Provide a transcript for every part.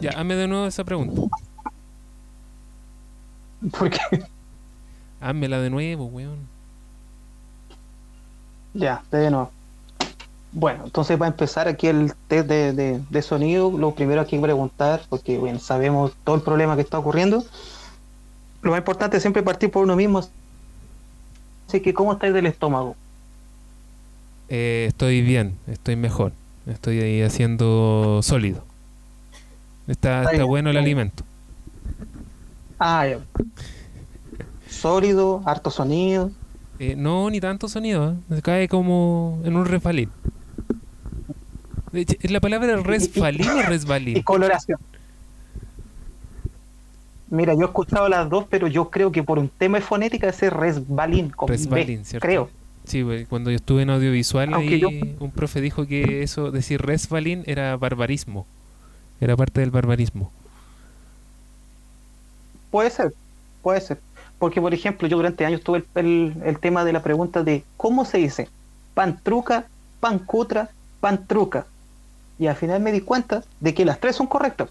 Ya, hazme de nuevo esa pregunta. ¿Por qué? Házmela de nuevo, weón. Ya, de nuevo. Bueno, entonces va a empezar aquí el test de, de- de sonido. Lo primero hay que preguntar, porque bueno, sabemos todo el problema que está ocurriendo. Lo más importante es siempre partir por uno mismo. Así que, ¿cómo estáis del estómago? Eh, estoy bien, estoy mejor. Estoy ahí haciendo sólido. Está, está bueno el alimento. Ah, ya. Sólido, harto sonido. Eh, no, ni tanto sonido, ¿eh? cae como en un resbalín. De hecho, ¿Es la palabra resbalín o Y resbalín? coloración. Mira, yo he escuchado las dos, pero yo creo que por un tema de fonética ese resbalín. Con B, Resbalín, ¿cierto? Creo. Sí, cuando yo estuve en audiovisual, ahí yo- un profe dijo que eso, decir resbalín, era barbarismo. Era parte del barbarismo. Puede ser, puede ser. Porque, por ejemplo, yo durante años tuve el, el- el tema de la pregunta de cómo se dice pan truca, pan cutra, pan truca. Y al final me di cuenta de que las tres son correctas.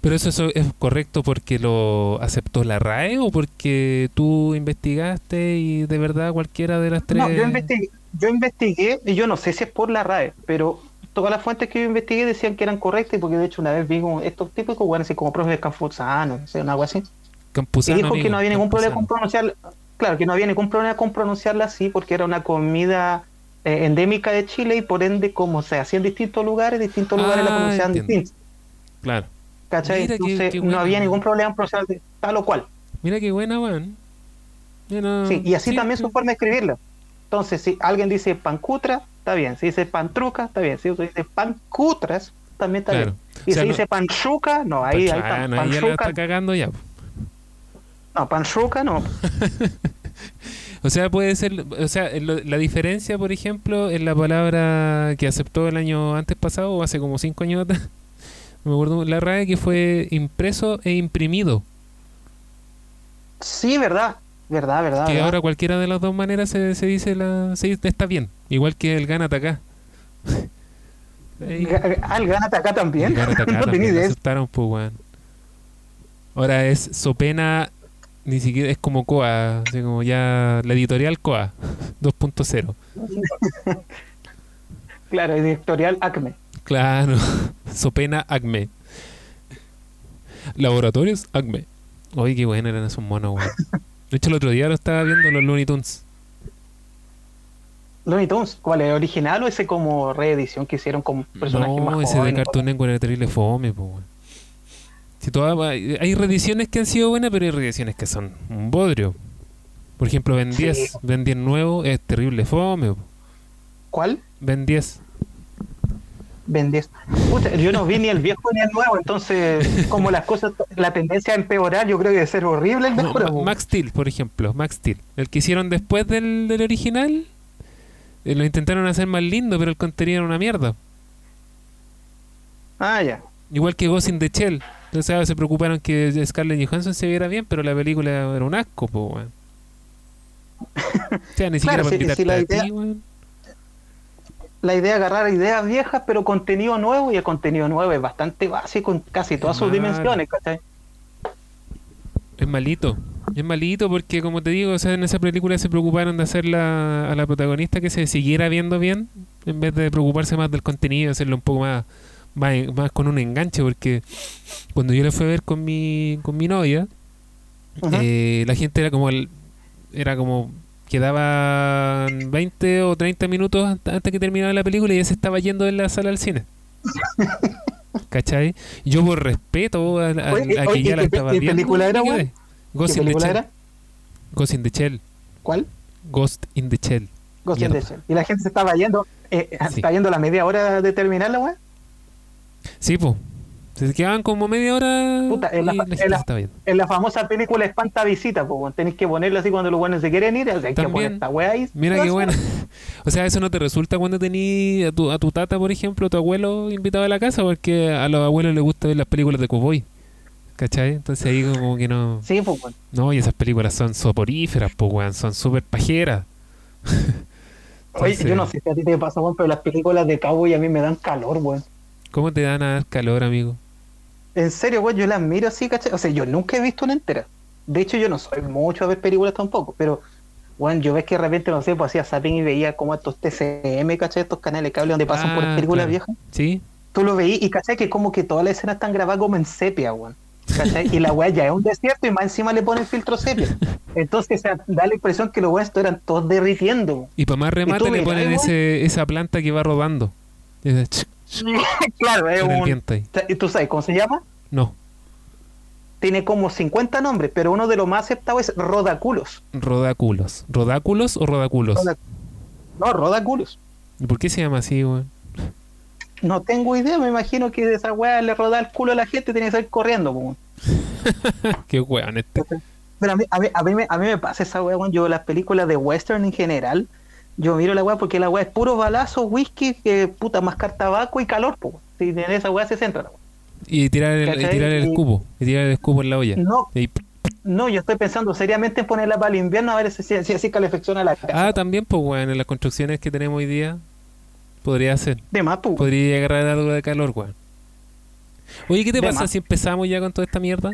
¿Pero eso, eso es correcto porque lo aceptó la RAE o porque tú investigaste y de verdad cualquiera de las tres... No, yo investigué, yo investigué, y yo no sé si es por la RAE, pero todas las fuentes que yo investigué decían que eran correctas, porque de hecho una vez vi como estos típicos, bueno, así como profes de Campuzano, no sé, una algo así. Y Campuzano, dijo que no había ningún problema con pronunciarla. Claro, que no había ningún problema con pronunciarla así porque era una comida eh, endémica de Chile y por ende, como se hacía en distintos lugares, distintos lugares la Ah, pronunciaban distinto. Claro. ¿Cachai? Mira Entonces qué no buena, había ningún problema en pronunciar de tal o cual. Mira qué buena, weón. Mira, Sí, y así sí, también sí. su forma de escribirla. Entonces, si alguien dice pancutra, está bien. Si dice pantruca, está bien. Si dice pancutras, también está Claro. bien. Y O sea, si no- dice panchuca, no, ahí, ahí está. Pachano, ahí ya la Panchuca, está cagando ya. no, panchuca, no. O sea, puede ser, o sea, lo- la diferencia, por ejemplo, en la palabra que aceptó el año antes pasado, o hace como cinco años atrás, no me acuerdo, la RAE que fue impreso e imprimido. Sí, verdad. Verdad, verdad. que verdad. ahora cualquiera de las dos maneras se, se dice la, se dice- está bien, igual que el gánate acá. Ga- Ah, el gánate acá también. el gánate acá no también aceptaron, pues, weón. Ahora es Sopena, ni siquiera es como Coa, así como ya la editorial Coa 2.0. Claro, editorial Acme. Claro, Sopena Acme. Laboratorios Acme. Oye, qué bueno eran esos monos, weón. De hecho, el otro día lo estaba viendo los Looney Tunes. Looney Tunes, ¿cuál es? ¿Original o ese como reedición que hicieron con personajes No, más ese de jóvenes? Cartoon Network era terrible fome, weón. Si toda- hay reediciones que han sido buenas, pero hay reediciones que son un bodrio. Por ejemplo, Ben Sí. 10. Ben 10 nuevo es terrible fome. po. ¿Cuál? Ben 10. Ben 10. Puta, yo no vi ni el viejo ni el nuevo, entonces, como las cosas, la tendencia a empeorar, yo creo que debe ser horrible el No, mejor. Ma- Max Steel, por ejemplo. Max Steel. El que hicieron después del, del original. Eh, lo intentaron hacer más lindo, pero el contenido era una mierda. Ah, ya. Igual que Ghost in the Shell. Entonces se preocuparon que Scarlett Johansson se viera bien, pero la película era un asco, po, weón. O sea, ni siquiera Claro, para si- si la a idea- ti, weón. La idea es agarrar ideas viejas, pero contenido nuevo, y el contenido nuevo es bastante básico en casi todas sus dimensiones, ¿cachai? Es malito. Es malito porque, como te digo, o sea, en esa película se preocuparon de hacer la- a la protagonista que se siguiera viendo bien, en vez de preocuparse más del contenido, hacerlo un poco más, más, más con un enganche, porque cuando yo la fui a ver con mi, con mi novia, eh, la gente era como el- era como quedaban 20 o 30 minutos ant- antes que terminara la película y ya se estaba yendo de la sala al cine. ¿Cachai? Yo por respeto a, a- Oye, a que oye, ya la ¿qué pe- estaba qué viendo. película era, weón? quedé. Ghost ¿Qué in the Shell. era? Ghost in the Shell. ¿Cuál? Ghost in the Shell. Ghost in the Shell. Y la gente se estaba yendo, eh, Sí. está yendo la media hora de terminarla, weón. Sí, pues. Se quedaban como media hora Puta, en la en la-. En famosa película Espanta Visita, pues, weón. Tenéis que ponerla así cuando los buenos se quieren ir, o sea, hay que poner esta weá ahí. Mira qué buena. O sea, eso no te resulta cuando tení a tu, a tu tata, por ejemplo, a tu abuelo invitado a la casa, porque a los abuelos les gusta ver las películas de cowboy. ¿Cachai? Entonces ahí como que no... Sí, pues, weón. No, y esas películas son soporíferas, pues, weón. Son súper pajeras. Oye, Entonces, yo no sé si a ti te pasa, weón, pero las películas de cowboy a mí me dan calor, weón. ¿Cómo te dan a dar calor, amigo? En serio, weón, yo las miro así, ¿cachai? O sea, yo nunca he visto una entera. De hecho, yo no soy mucho a ver películas tampoco, pero, weón, yo ves que de repente, no sé, pues hacía zapping y veía como estos TCM, ¿cachai? Estos canales de cable donde pasan por Ah, películas claro. viejas. ¿Sí? Tú lo veís y, ¿cachai? Que como que todas las escenas están grabadas como en sepia, weón. ¿Cachai? Y la weá ya es un desierto y más encima le ponen filtro sepia. Entonces, o sea, da la impresión que los weones eran todos derritiendo. Y para más remate le ponen ese, esa planta que va rodando. claro, es un... viento ahí. ¿Y tú sabes cómo se llama? No, Tiene como 50 nombres, pero uno de los más aceptados es Rodaculos. rodáculos. ¿Rodáculos o rodáculos? Roda- No, Rodaculos. ¿Y por qué se llama así, weón? No tengo idea, me imagino que de esa weá le roda el culo a la gente y tiene que salir corriendo. po. Qué weón este. Pero a mí, a, mí, a, mí me, a mí me pasa esa weá, weón. yo las películas de western en general, yo miro la weá porque la weá es puro balazo, whisky, que puta, mascar tabaco y calor. Po. Si en esa weá se centra. la weá. Y tirar el, y tirar el Y- escupo. Y tirar el escupo en la olla. No, Y- no, yo estoy pensando seriamente en ponerla para el invierno a ver si, si, si así calefacciona la casa. Ah, también, pues, weón, en las construcciones que tenemos hoy día, podría ser. de más, po. Podría agarrar algo de calor, weón. Oye, ¿qué te De pasa más. si empezamos ya con toda esta mierda?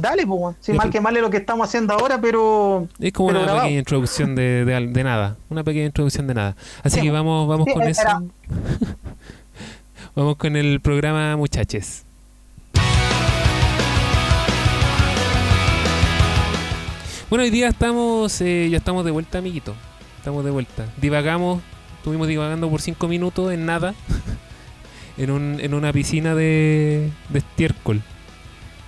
Dale, sin Ya, mal pues. que mal es lo que estamos haciendo ahora, pero Es como Pero una grabado. pequeña introducción de, de, nada. Una pequeña introducción de nada. Así Sí, que vamos, vamos sí, con eso. vamos con el programa, muchaches. Bueno, hoy día estamos, eh, ya estamos de vuelta, amiguito. Estamos de vuelta. Divagamos, estuvimos divagando por cinco minutos en nada, en, un, en una piscina de, de estiércol.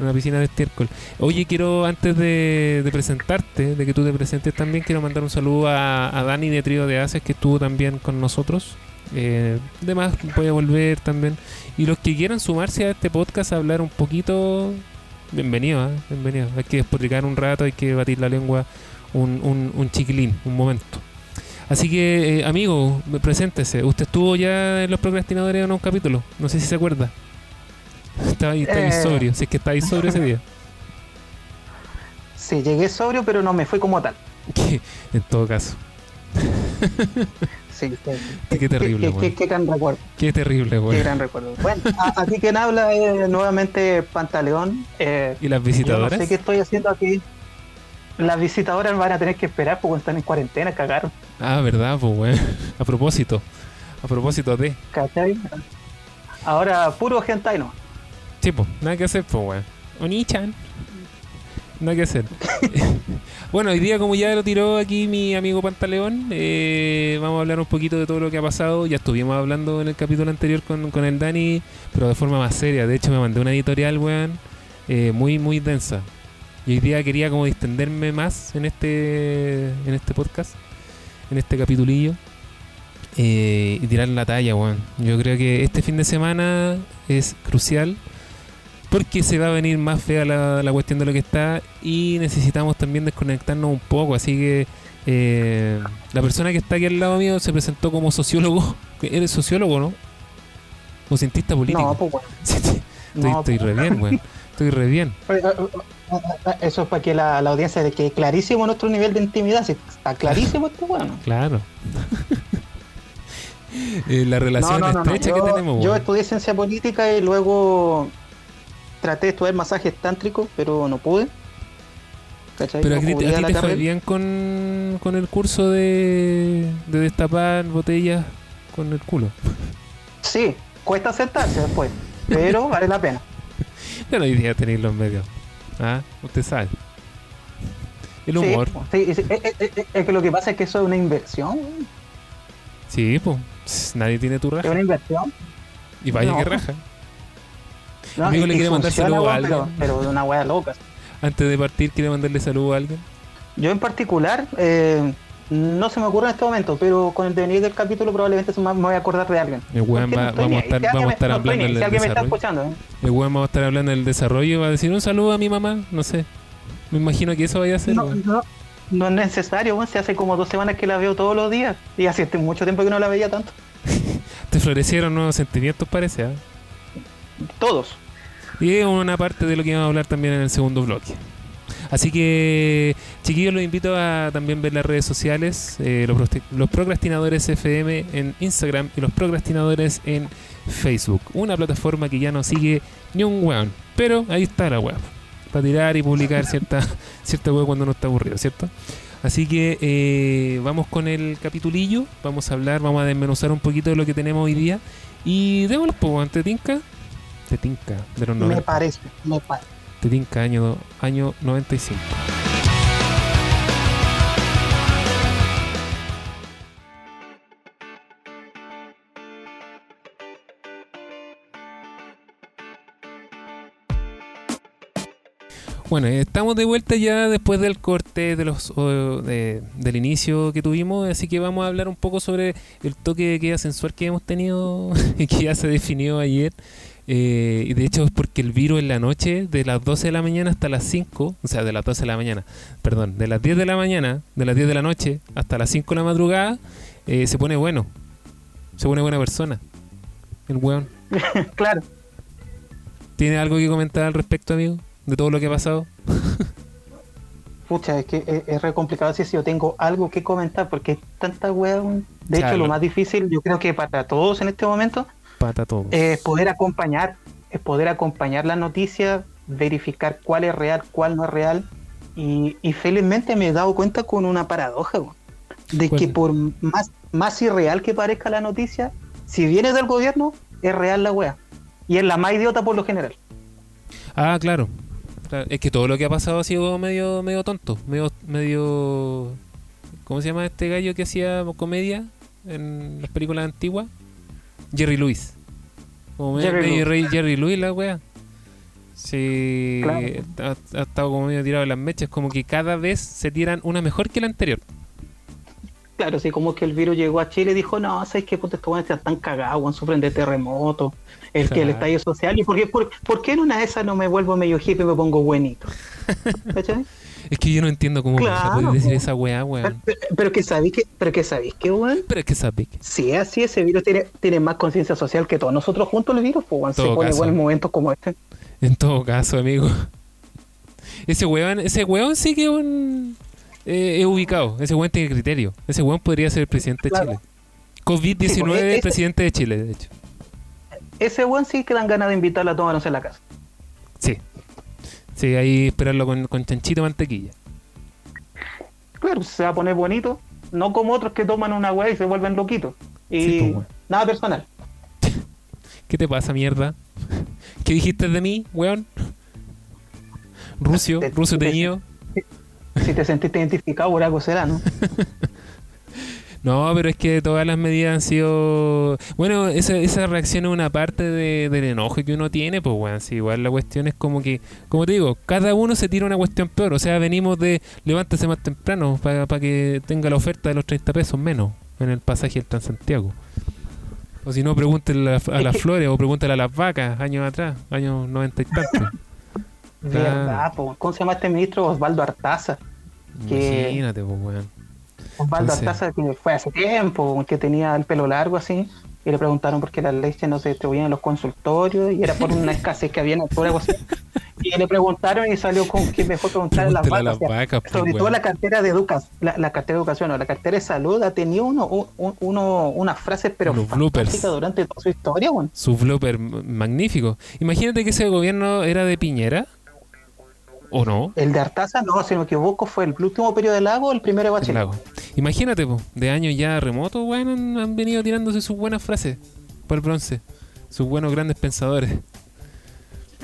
Una piscina de estiércol. Oye, quiero, antes de, presentarte, de que tú te presentes también, quiero mandar un saludo a, a Dani de Trío de Haces, que estuvo también con nosotros. Eh, demás, puede volver también. Y los que quieran sumarse a este podcast a hablar un poquito, bienvenido, ¿eh? bienvenido. Hay que despotricar un rato, hay que batir la lengua un chiquilín, un momento. Así que, eh, amigo, preséntese. Usted estuvo ya en Los Procrastinadores en un capítulo, no sé si se acuerda. Estaba ahí, estaba ahí Eh. sobrio, si es que está ahí sobrio ese día. sí, llegué sobrio, pero no me fui como tal. Que, en todo caso, Sí, sí. Qué terrible, Qué, qué, qué gran recuerdo. qué terrible, Qué güey. gran recuerdo. Bueno, aquí quien habla es nuevamente Pantaleón. Eh, ¿Y las yo no visitadoras? sé qué estoy haciendo aquí. Las visitadoras van a tener que esperar porque están en cuarentena, cagaron. Ah, verdad, pues, güey. A propósito, a propósito de. ¿Cachai? Ahora, puro hentai no. Sí, pues, nada que hacer, pues, güey. Oni-chan. Nada que hacer. bueno, hoy día, como ya lo tiró aquí mi amigo Pantaleón, eh, vamos a hablar un poquito de todo lo que ha pasado. Ya estuvimos hablando en el capítulo anterior con, con el Dani, pero de forma más seria. De hecho, me mandé una editorial, weón, eh, muy, muy densa. Y hoy día quería como distenderme más en este, en este podcast, en este capitulillo. eh, y tirar la talla, weón. Yo creo que este fin de semana es crucial porque se va a venir más fea la, la cuestión de lo que está y necesitamos también desconectarnos un poco. Así que eh, la persona que está aquí al lado mío se presentó como sociólogo. ¿Eres sociólogo, no? O cientista político. No, pues bueno. Estoy, No, estoy pues. re bien, weón. Estoy re bien. Eso es para que la, la audiencia de que clarísimo nuestro nivel de intimidad. Está clarísimo este bueno. Claro. Eh, la relación estrecha Yo, que tenemos, yo estudié ciencia política y luego traté de estudiar masajes tántricos, pero no pude. ¿Cachai? Pero a No ti, a ti te fue bien con, con el curso de, de destapar botellas con el culo. Sí, cuesta aceptarse después, pero vale la pena. Yo no idea tenerlo en medio. Ah, usted sabe. El humor. sí, sí, es, es- es- es que lo que pasa es que eso es una inversión. Sí, pues. Nadie tiene tu Es raja. una inversión. Y vaya no. que raja. ¿No? Amigo, ¿le quiere mandar saludos a alguien? pero de una wea loca. Antes de partir, ¿quiere mandarle saludo a alguien? Yo en particular, eh, no se me ocurre en este momento, pero con el devenir del capítulo probablemente se me voy a acordar de alguien. El weón no va- estoy vamos a estar, vamos a estar no hablando del Si desarrollo. ¿eh? El weón va a estar hablando del desarrollo y va a decir un saludo a mi mamá. No sé. Me imagino que eso vaya a ser. no, weón. no, no es necesario, güey, si hace como dos semanas que la veo todos los días. Y hace mucho tiempo que no la veía tanto. Te florecieron nuevos sentimientos, parece. ¿ah? Todos. Y es una parte de lo que vamos a hablar también en el segundo bloque. Así que, chiquillos, los invito a también ver las redes sociales, eh, los, los procrastinadores FM en Instagram y los procrastinadores en Facebook. Una plataforma que ya no sigue ni un weón. Pero ahí está la web. Para tirar y publicar cierta, cierta web cuando no está aburrido, ¿cierto? Así que eh, vamos con el capitulillo. Vamos a hablar, vamos a desmenuzar un poquito de lo que tenemos hoy día. Y démoslo poco, ante Tinca. Te Tinca, de los Me 90. parece, me parece. Te Tinca, año, año 95. Bueno, estamos de vuelta ya después del corte de los de- del inicio que tuvimos, así que vamos a hablar un poco sobre el toque de queda sensual que hemos tenido y que ya se definió ayer. Eh, y de hecho es porque el virus en la noche, de las 12 de la mañana hasta las 5, o sea, de las 12 de la mañana, perdón, de las 10 de la mañana, de las 10 de la noche hasta las 5 de la madrugada, eh, se pone bueno. Se pone buena persona. El weón. claro. ¿Tiene algo que comentar al respecto, amigo? De todo lo que ha pasado. Pucha, es que es, es re complicado decir si yo tengo algo que comentar, porque hay tanta weón. De Claro. hecho, lo más difícil, yo creo que para todos en este momento, Todo. es poder acompañar, es poder acompañar la noticia, verificar cuál es real, cuál no es real. Y, y felizmente me he dado cuenta con una paradoja, de que por más, más irreal que parezca la noticia, si viene del gobierno, es real la wea. Y es la más idiota por lo general. Ah, claro. Claro, Es que todo lo que ha pasado ha sido medio, medio tonto, medio, medio, ¿cómo se llama este gallo que hacía comedia en las películas antiguas? Jerry Lewis. Como me- Jerry medio Lewis. Rey- Jerry Lewis la wea. Sí, Claro. ha, ha estado como medio tirado en las mechas, como que cada vez se tiran una mejor que la anterior. Claro, así como que el virus llegó a Chile y dijo, no, ¿sabes qué? Puta, estos weones están cagados, sufren de terremoto, el que el estallido social, ¿y por qué, por, por qué en una de esas no me vuelvo medio hippie y me pongo buenito? ¿Cachai? Es que yo no entiendo cómo se Claro, puede decir esa weá, weón. pero- pero que sabéis que, pero que sabéis que, weón, Pero es que sabes que si es así, ese virus tiene, tiene más conciencia social que todos nosotros juntos el virus, pues weón, se pone caso. en momentos como este. En todo caso, amigo. Ese weón, ese weón sí que es un, eh, es ubicado. Ese weón tiene criterio. Ese weón podría ser el presidente de. Chile. COVID-19, Sí, porque ese- presidente de Chile, de hecho. Ese weón sí que dan ganas de invitarlo a tomarnos en la casa. Sí. Sí, ahí esperarlo con, con chanchito y mantequilla. Claro, se va a poner bonito, no como otros que toman una weá y se vuelven loquitos. Y Sí, pues, nada personal. ¿Qué te pasa, mierda? ¿Qué dijiste de mí, weón? Te- rucio te- teñido. Si te sentiste identificado por algo será, ¿no? No, pero es que todas las medidas han sido. Bueno, esa, esa reacción es una parte de- del enojo que uno tiene, pues, weón. Sí, igual la cuestión es como que, como te digo, cada uno se tira una cuestión peor. O sea, venimos de levántese más temprano para que tenga la oferta de los 30 pesos menos en el pasaje del Transantiago. O si no, pregúntenle a, las flores o pregúntale a las vacas, años atrás, años 90 y tantos. Verdad, po. ¿cómo se llama este ministro? Osvaldo Artaza. Que- Imagínate, pues, weón. Osvaldo Artaza que fue hace tiempo, que tenía el pelo largo así, y le preguntaron por qué las leches no se distribuían en los consultorios, y era por una escasez que había en el algo así. Y le preguntaron y salió con que mejor preguntar a las vacas. o sea, pues, sobre todo la cartera de educación, la, la cartera de educación, no, la cartera de salud ha tenido uno, un- uno, unas frases pero fantásticas durante toda su historia, weón. su flopper m- magnífico. Imagínate que ese gobierno era de Piñera. ¿O no? El de Artaza, no, si no me equivoco, fue el último periodo de Lago, el primero de El Bachelet. lago. Imagínate, po, de años ya remotos, weón, han, venido tirándose sus buenas frases por el bronce. Sus buenos grandes pensadores.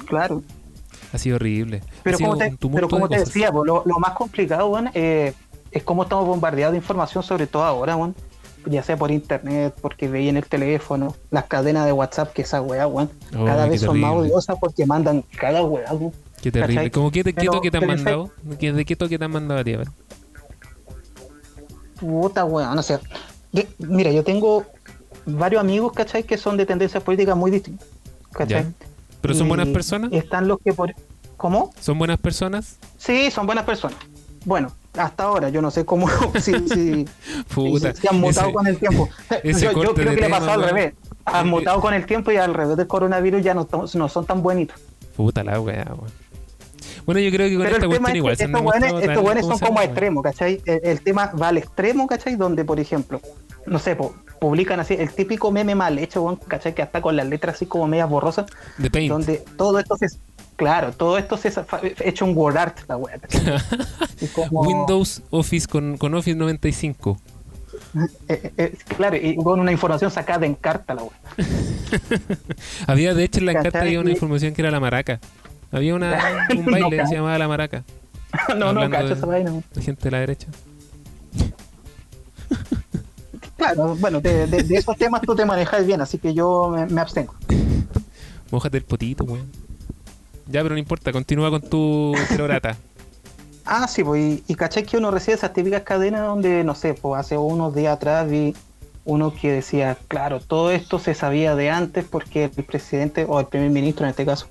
Claro. Ha sido horrible. Pero sido como te, un tumulto pero como de te cosas. decía, po, lo, lo más complicado, weón, eh, es cómo estamos bombardeados de información, sobre todo ahora, weón. Ya sea por internet, porque veían el teléfono, las cadenas de WhatsApp, que esa weá, weón, Oh, cada vez son más odiosas porque mandan cada weá. Qué terrible. ¿Cómo qué, te- qué Pero- toque te han mandado? ¿Qué- ¿De qué toque te han mandado a ti? A ver. Puta weón, o sea, que- mira, yo tengo varios amigos, ¿cachai? Que son de tendencias políticas muy distintas, ¿cachai? Ya. ¿Pero son Y buenas personas? Están los que por... ¿Cómo? ¿Son buenas personas? Sí, son buenas personas. Bueno, hasta ahora, yo no sé cómo, si, si, Puta. si, si han mutado ese- con el tiempo. yo, yo creo de que le tema, pasó al revés. Han Eh, mutado con el tiempo y al revés del coronavirus ya no, son tan bonitos. Puta la weá, weón. Bueno, yo creo que con Pero esta cuestión es igual que estos buenos, estos buenos son como extremos, ¿cachai? El, el tema va al extremo, ¿cachai? Donde, por ejemplo, no sé, po, publican así, el típico meme mal hecho, ¿cachai? Que hasta con las letras así como medias borrosas, De Paint. donde todo esto se... Claro, todo esto se ha hecho un word art, la como- Windows Office con, con Office 95. eh, eh, claro, y con una información sacada en carta, la weá. Había, de hecho, en la ¿Cachai? carta había una información que era la maraca. Había una, un No, baile que se llamaba la maraca. no, no, cacho esa vaina. La gente de la derecha. Claro, bueno, de, de- de esos temas tú te manejas bien, así que yo me, me abstengo. Mójate el potito, weón. Ya, pero no importa, continúa con tu telorata. Ah, sí, pues, y, y caché que uno recibe esas típicas cadenas donde, no sé, pues hace unos días atrás vi uno que decía, claro, todo esto se sabía de antes porque el presidente, o el primer ministro en este caso,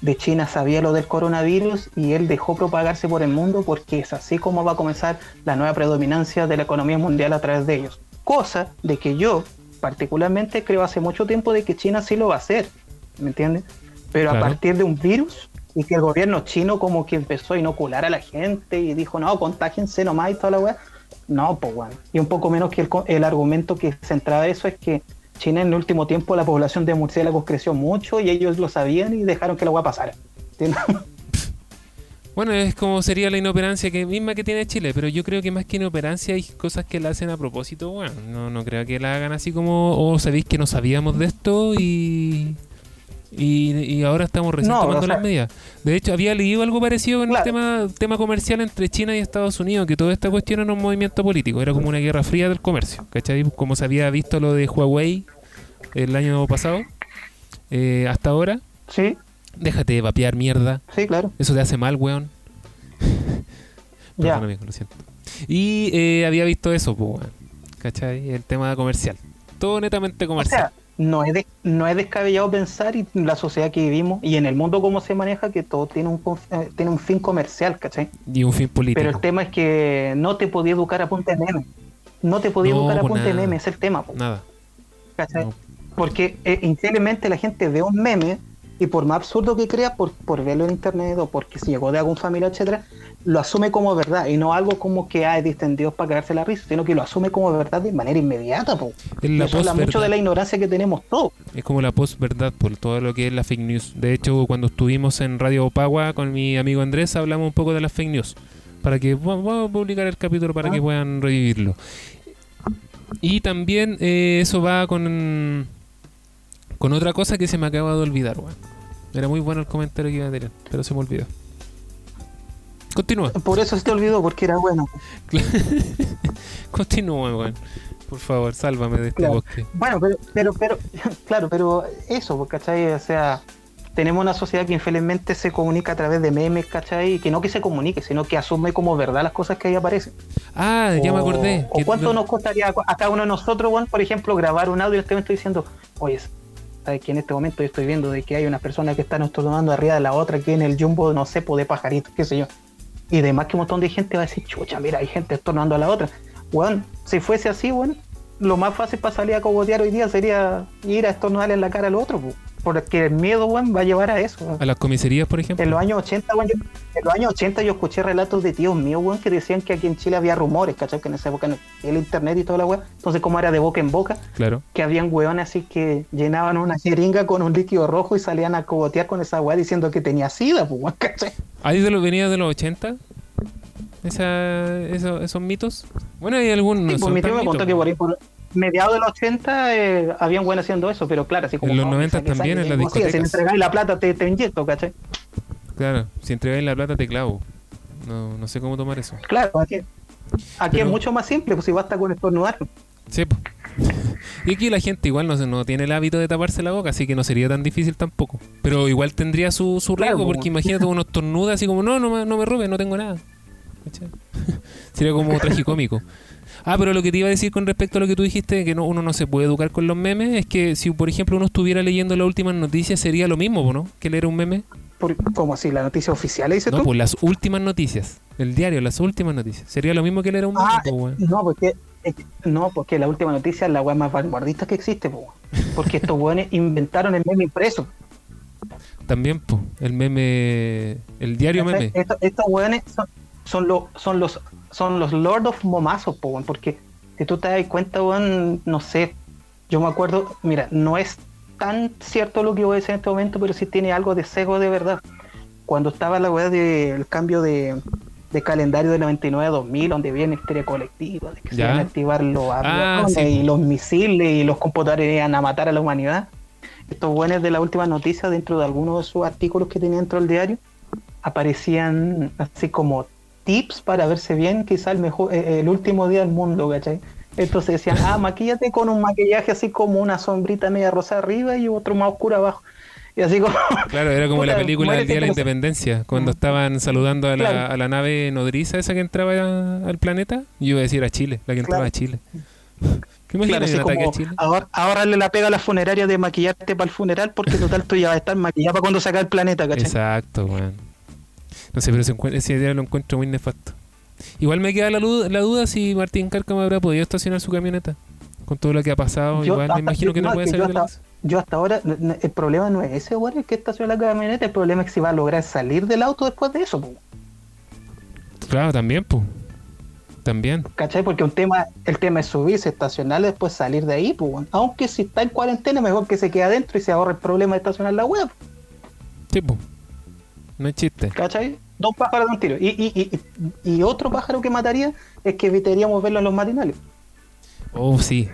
de China sabía lo del coronavirus y él dejó propagarse por el mundo porque es así como va a comenzar la nueva predominancia de la economía mundial a través de ellos. Cosa de que yo, particularmente, creo hace mucho tiempo de que China sí lo va a hacer, ¿me entiendes? Pero Claro. a partir de un virus y que el gobierno chino como que empezó a inocular a la gente y dijo, no, contágense nomás y toda la weá. No, pues weón. Y un poco menos que el, el argumento que centraba eso es que China en el último tiempo la población de murciélagos creció mucho y ellos lo sabían y dejaron que la weá pasara. ¿Entiendes? Bueno, es como sería la inoperancia que misma que tiene Chile, pero yo creo que más que inoperancia hay cosas que la hacen a propósito, bueno, no, no creo que la hagan así como, o sabéis que no sabíamos de esto y, y, y ahora estamos recién No, tomando o sea- las medidas. De hecho, había leído algo parecido con Claro. el tema, tema comercial entre China y Estados Unidos, que toda esta cuestión era un movimiento político, era como una guerra fría del comercio, ¿cachai? Como se había visto lo de Huawei el año pasado, eh, hasta ahora, sí, déjate de vapear mierda. sí, claro. Eso te hace mal, weón. Ya. Amigo, lo siento. Y eh, había visto eso, pues, weón. ¿Cachai? El tema comercial. Todo netamente O comercial. sea, no es, de- no es descabellado pensar y en la sociedad que vivimos y en el mundo cómo se maneja que todo tiene un, eh, tiene un fin comercial, ¿cachai? y un fin político. Pero el tema es que no te podía educar a punta de meme. No te podía No, educar a pues punta de meme, es el tema, po, Nada. ¿cachai? No. Porque eh, increíblemente la gente ve un meme y por más absurdo que crea, por, por verlo en internet o porque si llegó de algún familiar, etcétera, lo asume como verdad y no algo como que hay distendidos para cagarse la risa, sino que lo asume como verdad de manera inmediata, po. La eso habla mucho de la ignorancia que tenemos todos. Es como la post-verdad por todo lo que es la fake news. De hecho, cuando estuvimos en Radio Opagua con mi amigo Andrés, hablamos un poco de las fake news. Para que va- vamos a publicar el capítulo para Ah. que puedan revivirlo. Y también eh, eso va con con otra cosa que se me acaba de olvidar, weón. Era muy bueno el comentario que iba a tener, pero se me olvidó. Continúa, Por eso se te olvidó, porque era bueno. continúa, weón. Por favor, sálvame de este Claro. bosque. Bueno, pero, pero, pero, claro, pero eso, pues, ¿cachai? O sea, tenemos una sociedad que infelizmente se comunica a través de memes, ¿cachai? Que no que se comunique, sino que asume como verdad las cosas que ahí aparecen. Ah, ya me acordé. ¿O cuánto no- nos costaría a a cada uno de nosotros, Juan, por ejemplo, grabar un audio en este momento diciendo, oye, sabes que en este momento yo estoy viendo de que hay unas personas que están estornudando arriba de la otra, que en el jumbo, no sé, pues, de pajarito, qué sé yo. Y además que un montón de gente va a decir, chucha, mira, hay gente estornudando a la otra. Bueno, si fuese así, bueno, lo más fácil para salir a cogotear hoy día sería ir a estornudarle en la cara al otro, pues, porque el miedo, weón, va a llevar a eso. weón. A las comisarías, por ejemplo. En los años 80, weón, yo- en los años 80 yo escuché relatos de tíos míos, weón, que decían que aquí en Chile había rumores, ¿cachai? Que en esa época no- el internet y toda la weón. Entonces, como era de boca en boca, Claro. que habían weones así que llenaban una jeringa con un líquido rojo y salían a cogotear con esa weá diciendo que tenía sida, pues, weón, ¿cachai? ¿Ahí de lo, venía de los 80? Esa, eso- ¿Esos mitos? Bueno, hay algunos. Sí, pues mi tío me contó que po. por ahí por mediados de los 80 eh, habían weones haciendo eso, pero claro, así como. En los no, 90 saque, también, en las sí, Si discotecas. entregáis la plata, te, te inyecto, ¿cachai? Claro, si entregáis la plata te clavo. No, no sé cómo tomar eso. Claro, aquí, aquí Pero- es mucho más simple, pues si basta con estornudar. Sí. Y aquí la gente igual no, no tiene el hábito de taparse la boca, así que no sería tan difícil tampoco. Pero igual tendría su, su riesgo, po. porque imagínate uno estornuda así como, no, no, me- no me robes, no tengo nada. Sería como tragicómico. Ah, pero lo que te iba a decir con respecto a lo que tú dijiste, que no, uno no se puede educar con los memes, es que si por ejemplo uno estuviera leyendo las últimas noticias sería lo mismo, ¿no? Que leer un meme. Por, ¿Cómo así? ¿La noticia oficial dices No, tú? pues las últimas noticias. El diario, las últimas noticias. Sería lo mismo que leer un meme, Ah, po. No, porque, no, porque la última noticia es la weá más vanguardista que existe, po, porque estos weones inventaron el meme impreso. También, po, el meme, el diario meme. Estos, estos weones son, son, los, son, los, son los Lord of Momazos, po, weón, porque si tú te das cuenta, weón, no sé, Yo me acuerdo, mira, no es tan cierto lo que voy a decir en este momento, pero sí tiene algo de sesgo de verdad. Cuando estaba la weá del cambio de, de calendario de 99 a 2000, donde viene historia colectiva, de que se iban a activar los Ah, aviones sí. y los misiles y los computadores iban a matar a la humanidad. Estos buenos de la última noticia, dentro de algunos de sus artículos que tenía dentro del diario, aparecían así como tips para verse bien, quizá el mejor, eh, el último día del mundo, ¿cachai? Entonces decían, ah, maquillate con un maquillaje así como una sombrita media rosa arriba y otro más oscuro abajo. Y así como, Claro, era como la película del Día de la Independencia, cuando estaban saludando a la, Claro. a la nave nodriza esa que entraba a- al planeta. Yo iba a decir a Chile, la que entraba Claro. a Chile. ¿Qué claro, así como a Chile? ahora, ahorrarle la pega a la funeraria de maquillarte para el funeral porque total tú ya vas a estar maquillada para cuando saca el planeta, ¿cachai? Exacto, weón. No sé, pero ese, encuent- ese idea lo encuentro muy nefasto. Igual me queda la, la duda si Martín Cárcamo habrá podido estacionar su camioneta. Con todo lo que ha pasado, Yo igual me imagino que no no, puede que salir yo de la. Yo hasta ahora, el problema no es ese, el que estaciona la camioneta, el problema es si va a lograr salir del auto después de eso, po, Claro, también, pues. También. ¿cachai? Porque un tema, el tema es subirse, estacionar después salir de ahí, pues, aunque si está en cuarentena, mejor que se quede adentro y se ahorre el problema de estacionar la web, Sí, po. No hay chiste. ¿cachai? Dos pájaros de un tiro. Y, y, y, y otro pájaro que mataría es que evitaríamos verlo en los matinales. Oh, sí.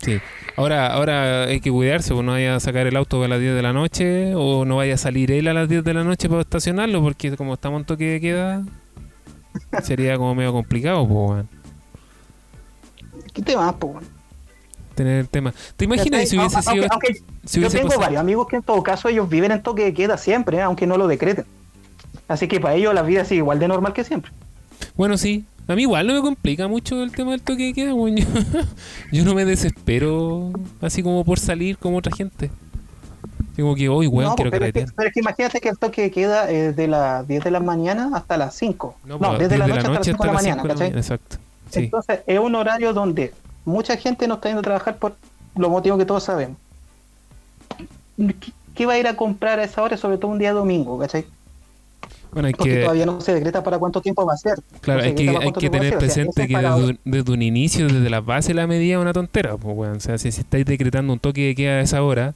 Sí. Ahora, ahora hay que cuidarse, pues no vaya a sacar el auto a las 10 de la noche o no vaya a salir él a las 10 de la noche para estacionarlo porque como estamos en toque de queda sería como medio complicado, pues, weón, ¿Qué te vas, pues, weón? Tener el tema. ¿Te imaginas ¿Cachai? si hubiese Aunque- sido... aunque si yo hubiese tengo pasado- varios amigos que en todo caso ellos viven en toque de queda siempre, ¿eh? aunque no lo decreten. Así que para ellos la vida sigue igual de normal que siempre. Bueno, sí. A mí igual no me complica mucho el tema del toque de queda, weón. Yo, yo no me desespero así como por salir como otra gente. Digo que hoy, weón, no, quiero pero, es que, pero es que imagínate que el toque de queda es de las 10 de la mañana hasta las 5. No, pues, desde la 10 noche hasta las 5 de la las mañana, 5 de la ¿cachai? mañana, Exacto. Sí. Entonces es un horario donde mucha gente no está yendo a trabajar por los motivos que todos sabemos. ¿Qué, qué va a ir a comprar a esa hora, sobre todo un día domingo, ¿cachai? Bueno, hay Porque que, todavía no se decreta para cuánto tiempo va a ser. claro, No hay que, hay que tener ser. O sea, presente ese que desde, desde un inicio, desde la base de la medida, es una tontera, pues, weón. O sea, si, si estáis decretando un toque de queda a esa hora,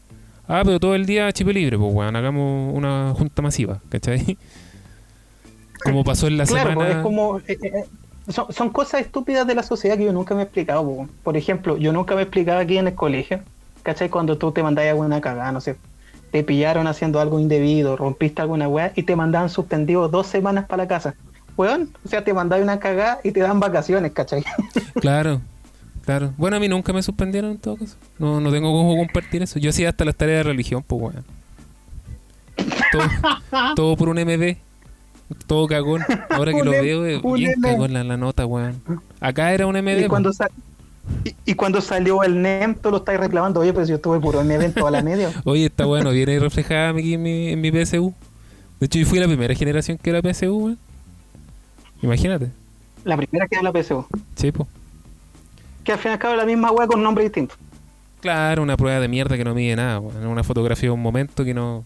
ah, pero todo el día chip libre, pues, weón, hagamos una junta masiva, ¿cachai? Como pasó en la Claro, semana. pues, es como. eh, eh, son, son cosas estúpidas de la sociedad que yo nunca me he explicado. po. Por ejemplo, yo nunca me explicaba aquí en el colegio, ¿cachai? Cuando tú te mandabas alguna cagada, no sé, te pillaron haciendo algo indebido, rompiste alguna weá y te mandaban suspendido dos semanas para la casa. Weón, o sea, te mandaban una cagada y te dan vacaciones, ¿cachai? Claro, claro. Bueno, a mí nunca me suspendieron en todo caso. No, no tengo cómo compartir eso. Yo hacía hasta las tareas de religión, pues, weón. Todo, todo por un MB. Todo cagón. Ahora que lo veo, eh, un bien cagón la, la nota, weón. Acá era un MD. Y cuando, pues. sa- y, y cuando salió el NEM, tú lo estás reclamando, oye, pero si yo estuve puro MB en toda la media. Oye, está bueno, viene reflejada aquí en mi, en mi PSU. De hecho, yo fui la primera generación que era PSU, weón. Imagínate. La primera que era la PSU. Sí, pues. Que al fin y al cabo es la misma weá con nombre distinto. Claro, una prueba de mierda que no mide nada, weón. Una fotografía de un momento que no,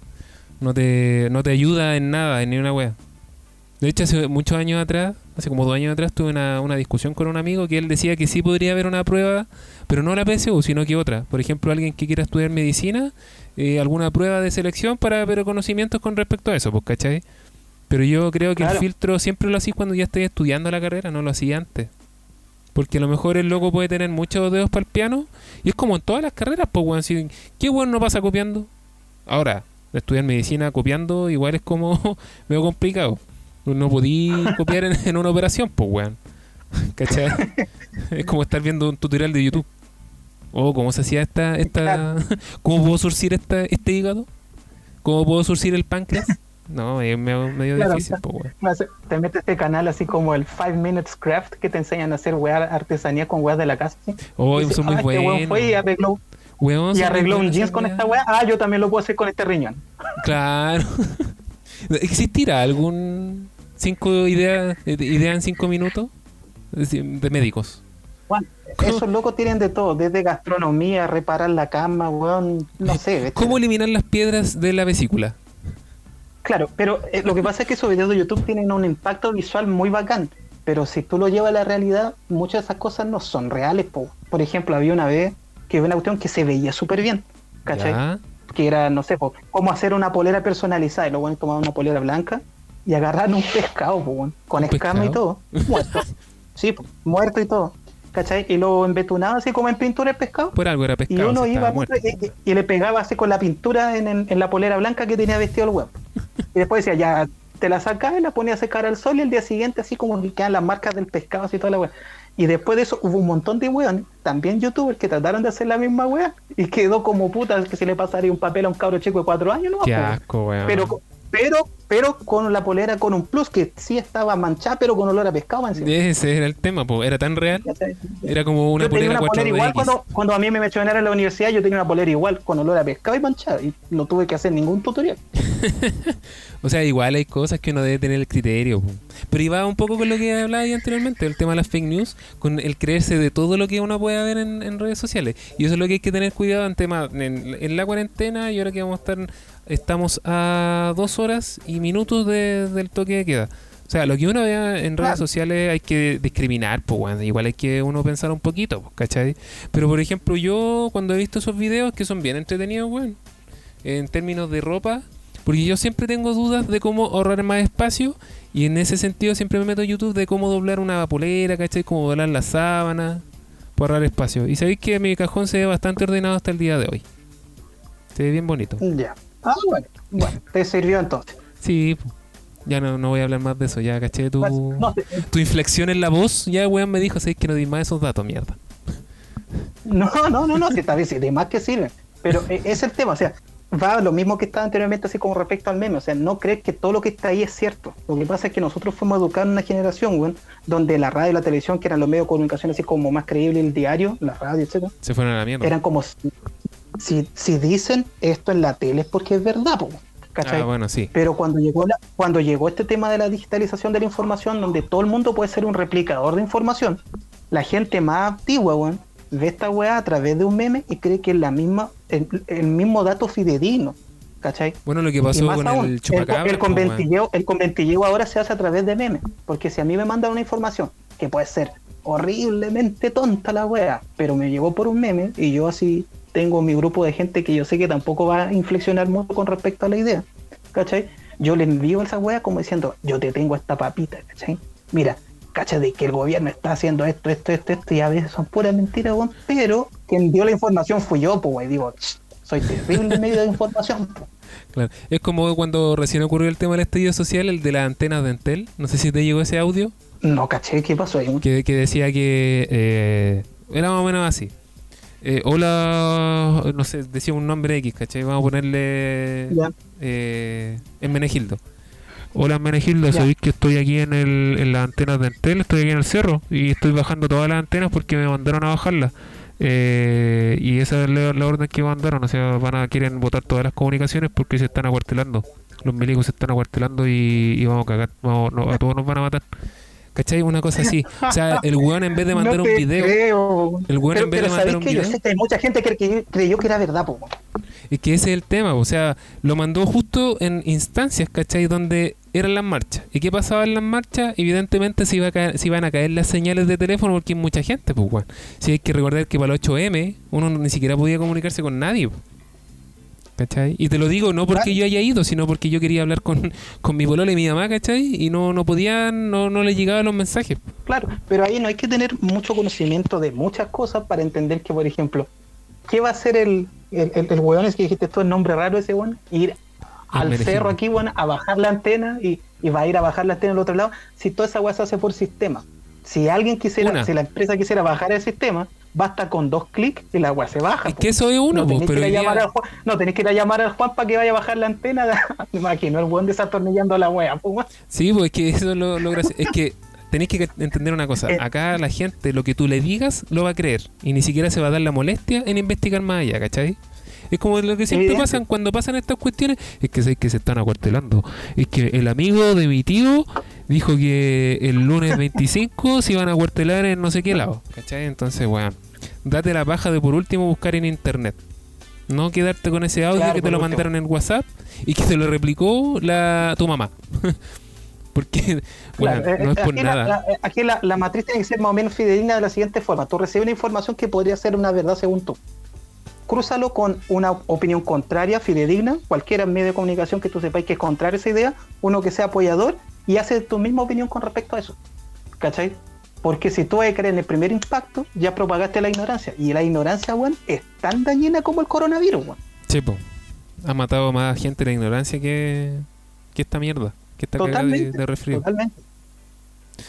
no, te, no te ayuda en nada, en ni una wea. De hecho, hace muchos años atrás, hace como dos años atrás, tuve una, una discusión con un amigo que él decía que sí podría haber una prueba, pero no la PSU, sino que otra. Por ejemplo, alguien que quiera estudiar medicina, eh, alguna prueba de selección para conocimientos con respecto a eso, pues, ¿cachai? Pero yo creo que el filtro siempre lo hacís cuando ya estés estudiando la carrera, no lo hacía antes. Porque a lo mejor el loco puede tener muchos dedos para el piano. Y es como en todas las carreras, pues, weón. Si, ¿Qué weón no pasa copiando? Ahora, estudiar medicina copiando igual es como medio complicado. No podí copiar en, en una operación, pues, weón. ¿Cachai? es como estar viendo un tutorial de YouTube. O cómo se hacía esta, esta, cómo puedo surcir esta, este hígado, cómo puedo surcir el páncreas. No, es medio, Claro, difícil, o sea, pues, Te metes este canal así como el 5 Minutes Craft que te enseñan a hacer weá artesanía con weas de la casa. ¿sí? Oh, Dice, son muy "Ah, este weón buenos. fue y arregló, Weón, y son muy arregló un jeans con esta weá. Ah, yo también lo puedo hacer con este riñón. Claro. ¿Existirá algún cinco ideas idea en cinco minutos de médicos? Juan, esos locos tienen de todo, desde gastronomía, reparar la cama, weón, no sé. ¿Cómo eliminar las piedras de la vesícula? Claro, pero eh, lo que pasa es que esos videos de YouTube tienen un impacto visual muy bacán. Pero si tú lo llevas a la realidad, muchas de esas cosas no son reales. po. Por ejemplo, había una vez que una cuestión que se veía súper bien, ¿cachai? Ya. Que era, no sé, po, cómo hacer una polera personalizada. Y luego bueno, tomaban una polera blanca y agarraron un pescado, po, con ¿Un escama y todo, muerto. sí, po, muerto y todo, ¿cachai? Y lo embetunaban así como en pintura el pescado. Por algo era Y pescado. uno si iba y, y- y le pegaba así con la pintura en, en- en la polera blanca que tenía vestido el huevo. Y después decía, ya te la sacaba y la ponía a secar al sol y el día siguiente así como que quedan las marcas del pescado así toda la wea. Y después de eso hubo un montón de weones, también youtubers, que trataron de hacer la misma wea y quedó como puta que se le pasaría un papel a un cabro chico de cuatro años, ¿no? Qué asco, weón. pero, pero, pero con la polera con un plus que sí estaba manchada, pero con olor a pescado encima. Ese era el tema, po. Era tan real. Era como una yo tenía polera una polera 4DX. igual cuando, cuando a mí me mencionaron en la universidad, yo tenía una polera igual, con olor a pescado y manchada, y no tuve que hacer ningún tutorial. O sea, igual hay cosas que uno debe tener el criterio. po. Pero iba un poco con lo que hablaba anteriormente, el tema de las fake news, con el creerse de todo lo que uno puede ver en, en redes sociales. Y eso es lo que hay que tener cuidado en tema en, en la cuarentena y ahora que vamos a estar, estamos a dos horas y minutos de- del toque de queda. O sea, lo que uno vea en redes sociales hay que discriminar, pues bueno, igual hay que uno pensar un poquito, pues, ¿cachai? Pero por ejemplo, yo cuando he visto esos videos que son bien entretenidos, weón, en términos de ropa, porque yo siempre tengo dudas de cómo ahorrar más espacio y en ese sentido siempre me meto a YouTube de cómo doblar una polera, ¿cachai? Cómo doblar la sábana para ahorrar espacio. Y sabéis que mi cajón se ve bastante ordenado hasta el día de hoy. Se ve bien bonito. Ya. Ah, bueno. Bueno, te sirvió entonces. Sí, ya no, no voy a hablar más de eso, ya caché tu, No, tu inflexión en la voz, ya weón me dijo, sabéis que no di más esos datos, mierda. no, no, no, no, si está bien, si de más que sirven. Pero eh, es el tema, o sea, va lo mismo que estaba anteriormente, así como respecto al meme. O sea, no crees que todo lo que está ahí es cierto. Lo que pasa es que nosotros fuimos educados en una generación, weón, donde la radio y la televisión, que eran los medios de comunicación así como más creíbles, el diario, la radio, etcétera, Se fueron a la mierda. eran como si, si, si dicen esto en la tele es porque es verdad, po, ¿cachai? Ah, bueno, sí. Pero cuando llegó la- cuando llegó este tema de la digitalización de la información, donde todo el mundo puede ser un replicador de información, la gente más antigua, weón, ve esta weá a través de un meme y cree que es la misma, el, el mismo dato fidedigno. ¿Cachai? Bueno, lo que pasó con aún, el chupacabra. el, conventilleo, el conventilleo ahora se hace a través de memes. Porque si a mí me mandan una información que puede ser horriblemente tonta la wea, pero me llegó por un meme y yo así tengo mi grupo de gente que yo sé que tampoco va a inflexionar mucho con respecto a la idea. ¿Cachai? Yo le envío esa wea como diciendo, yo te tengo esta papita, ¿cachai? Mira, ¿cachai? De que el gobierno está haciendo esto, esto, esto, esto, y a veces son puras mentiras, pero quien dio la información fui yo, pues, wey, digo, "Ch, soy terrible en medio de información. po". Claro. Es como cuando recién ocurrió el tema del estallido social, el de las antenas de Entel. No sé si te llegó ese audio. No, caché, ¿qué pasó ahí? que, que decía que eh, era más o menos así. Eh, hola, no sé, decía un nombre X, ¿cachai? Vamos a ponerle eh, Menegildo. Hola Menegildo, sabéis que estoy aquí en, el, en las antenas de Entel, estoy aquí en el cerro y estoy bajando todas las antenas porque me mandaron a bajarlas. Eh, y esa es la, la orden que mandaron, o sea, van a quieren votar todas las comunicaciones porque se están acuartelando. Los milicos se están acuartelando y, y vamos a cagar, vamos- no- a todos nos van a matar. ¿Cachai? Una cosa así. O sea, el weón en vez de mandar No un video, creo. el weón pero en vez de pero mandar ¿sabéis un? Yo video, sé que hay mucha gente que creyó, creyó que era verdad, po. es que ese es el tema. O sea, lo mandó justo en instancias, ¿cachai? Donde eran las marchas. ¿Y qué pasaba en las marchas? Evidentemente se, iba a caer- se iban a caer las señales de teléfono porque hay mucha gente, pues, weón. Si hay que recordar que para el 8M uno ni siquiera podía comunicarse con nadie, po. ¿Cachai? Y te lo digo no porque yo haya ido, sino porque yo quería hablar con, con mi polola y mi mamá, ¿cachai? Y no, no podían, no, no le llegaban los mensajes. Claro, pero ahí no hay que tener mucho conocimiento de muchas cosas para entender que, por ejemplo, ¿qué va a hacer el, el, el, el weón ese que dijiste tú, el nombre raro ese weón? Ir al cerro aquí, weón, a bajar la antena y, y va a ir a bajar la antena al otro lado, si toda esa weá se hace por sistema. Si alguien quisiera, Una. si la empresa quisiera bajar el sistema, basta con dos clics y la weá se baja. Es po. que eso es uno, no tenés, pero que ir a hoy día- llamar al Juan, no tenés que ir a llamar al Juan para que vaya a bajar la antena. Me imagino el weón desatornillando la weá. po. Sí, pues es que eso es lo, lo gracioso. Es que tenéis que entender una cosa. Eh. Acá la gente, lo que tú le digas, lo va a creer. Y ni siquiera se va a dar la molestia en investigar más allá, ¿cachai? Es como lo que siempre pasan cuando pasan estas cuestiones. Es que sé que se están acuartelando. Es que el amigo de mi tío dijo que el lunes 25 se iban a acuartelar en no sé qué lado. ¿Cachai? Entonces, weón, date la paja de por último buscar en internet. No quedarte con ese audio Claro, que te lo último. mandaron en WhatsApp y que te lo replicó la tu mamá. Porque, bueno, Claro, eh, no es por aquí la- nada. la- aquí la, la matriz tiene que ser más o menos fidedigna de la siguiente forma. Tú recibes una información que podría ser una verdad según tú. crúzalo con una opinión contraria, fidedigna, cualquier medio de comunicación que tú sepáis que es contrario a esa idea, uno que sea apoyador y hace tu misma opinión con respecto a eso. ¿Cachai? Porque si tú vas a creer en el primer impacto, ya propagaste la ignorancia. Y la ignorancia, weón, es tan dañina como el coronavirus, weón. Sí, po. Ha matado más gente la ignorancia que, que esta mierda. Que esta cagada de, Totalmente, de resfrío. Totalmente.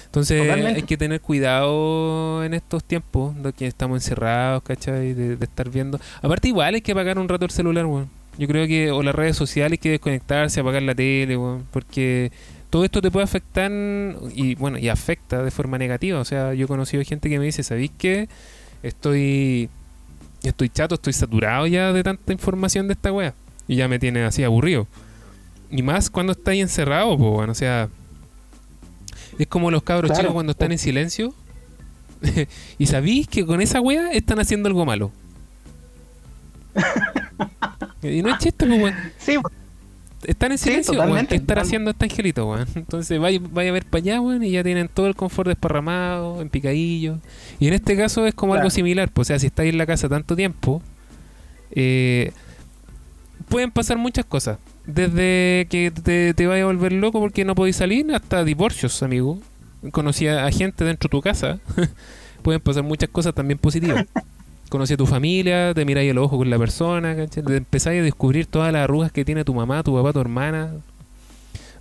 Entonces Totalmente. hay que tener cuidado en estos tiempos de que estamos encerrados, ¿cachai? De, de estar viendo. Aparte igual hay que apagar un rato el celular, weón. Yo creo que, o las redes sociales, hay que desconectarse, apagar la tele, weón. Porque todo esto te puede afectar, y bueno, y afecta de forma negativa. O sea, yo he conocido gente que me dice, ¿sabéis qué? Estoy, estoy chato, estoy saturado ya de tanta información de esta wea. Y ya me tiene así aburrido. Y más cuando estáis encerrado, pues, bueno, o sea... Es como los cabros Claro. chicos cuando están en silencio. y sabéis que con esa wea están haciendo algo malo. y no es chiste, pues, weón. Sí, Están en Sí, silencio, weón. totalmente, ¿Qué estar haciendo este angelito, weón? Entonces vaya, vaya a ver para allá, weón, y ya tienen todo el confort desparramado, en picadillo. Y en este caso es como Claro. algo similar. Pues, o sea, si estáis en la casa tanto tiempo, eh, pueden pasar muchas cosas. Desde que te, te vaya a volver loco porque no podéis salir, hasta divorcios, amigo. Conocí a, a gente dentro de tu casa. pueden pasar muchas cosas también positivas. Conocí a tu familia, te miráis el ojo con la persona, ¿cachai? Te empezáis a descubrir todas las arrugas que tiene tu mamá, tu papá, tu hermana.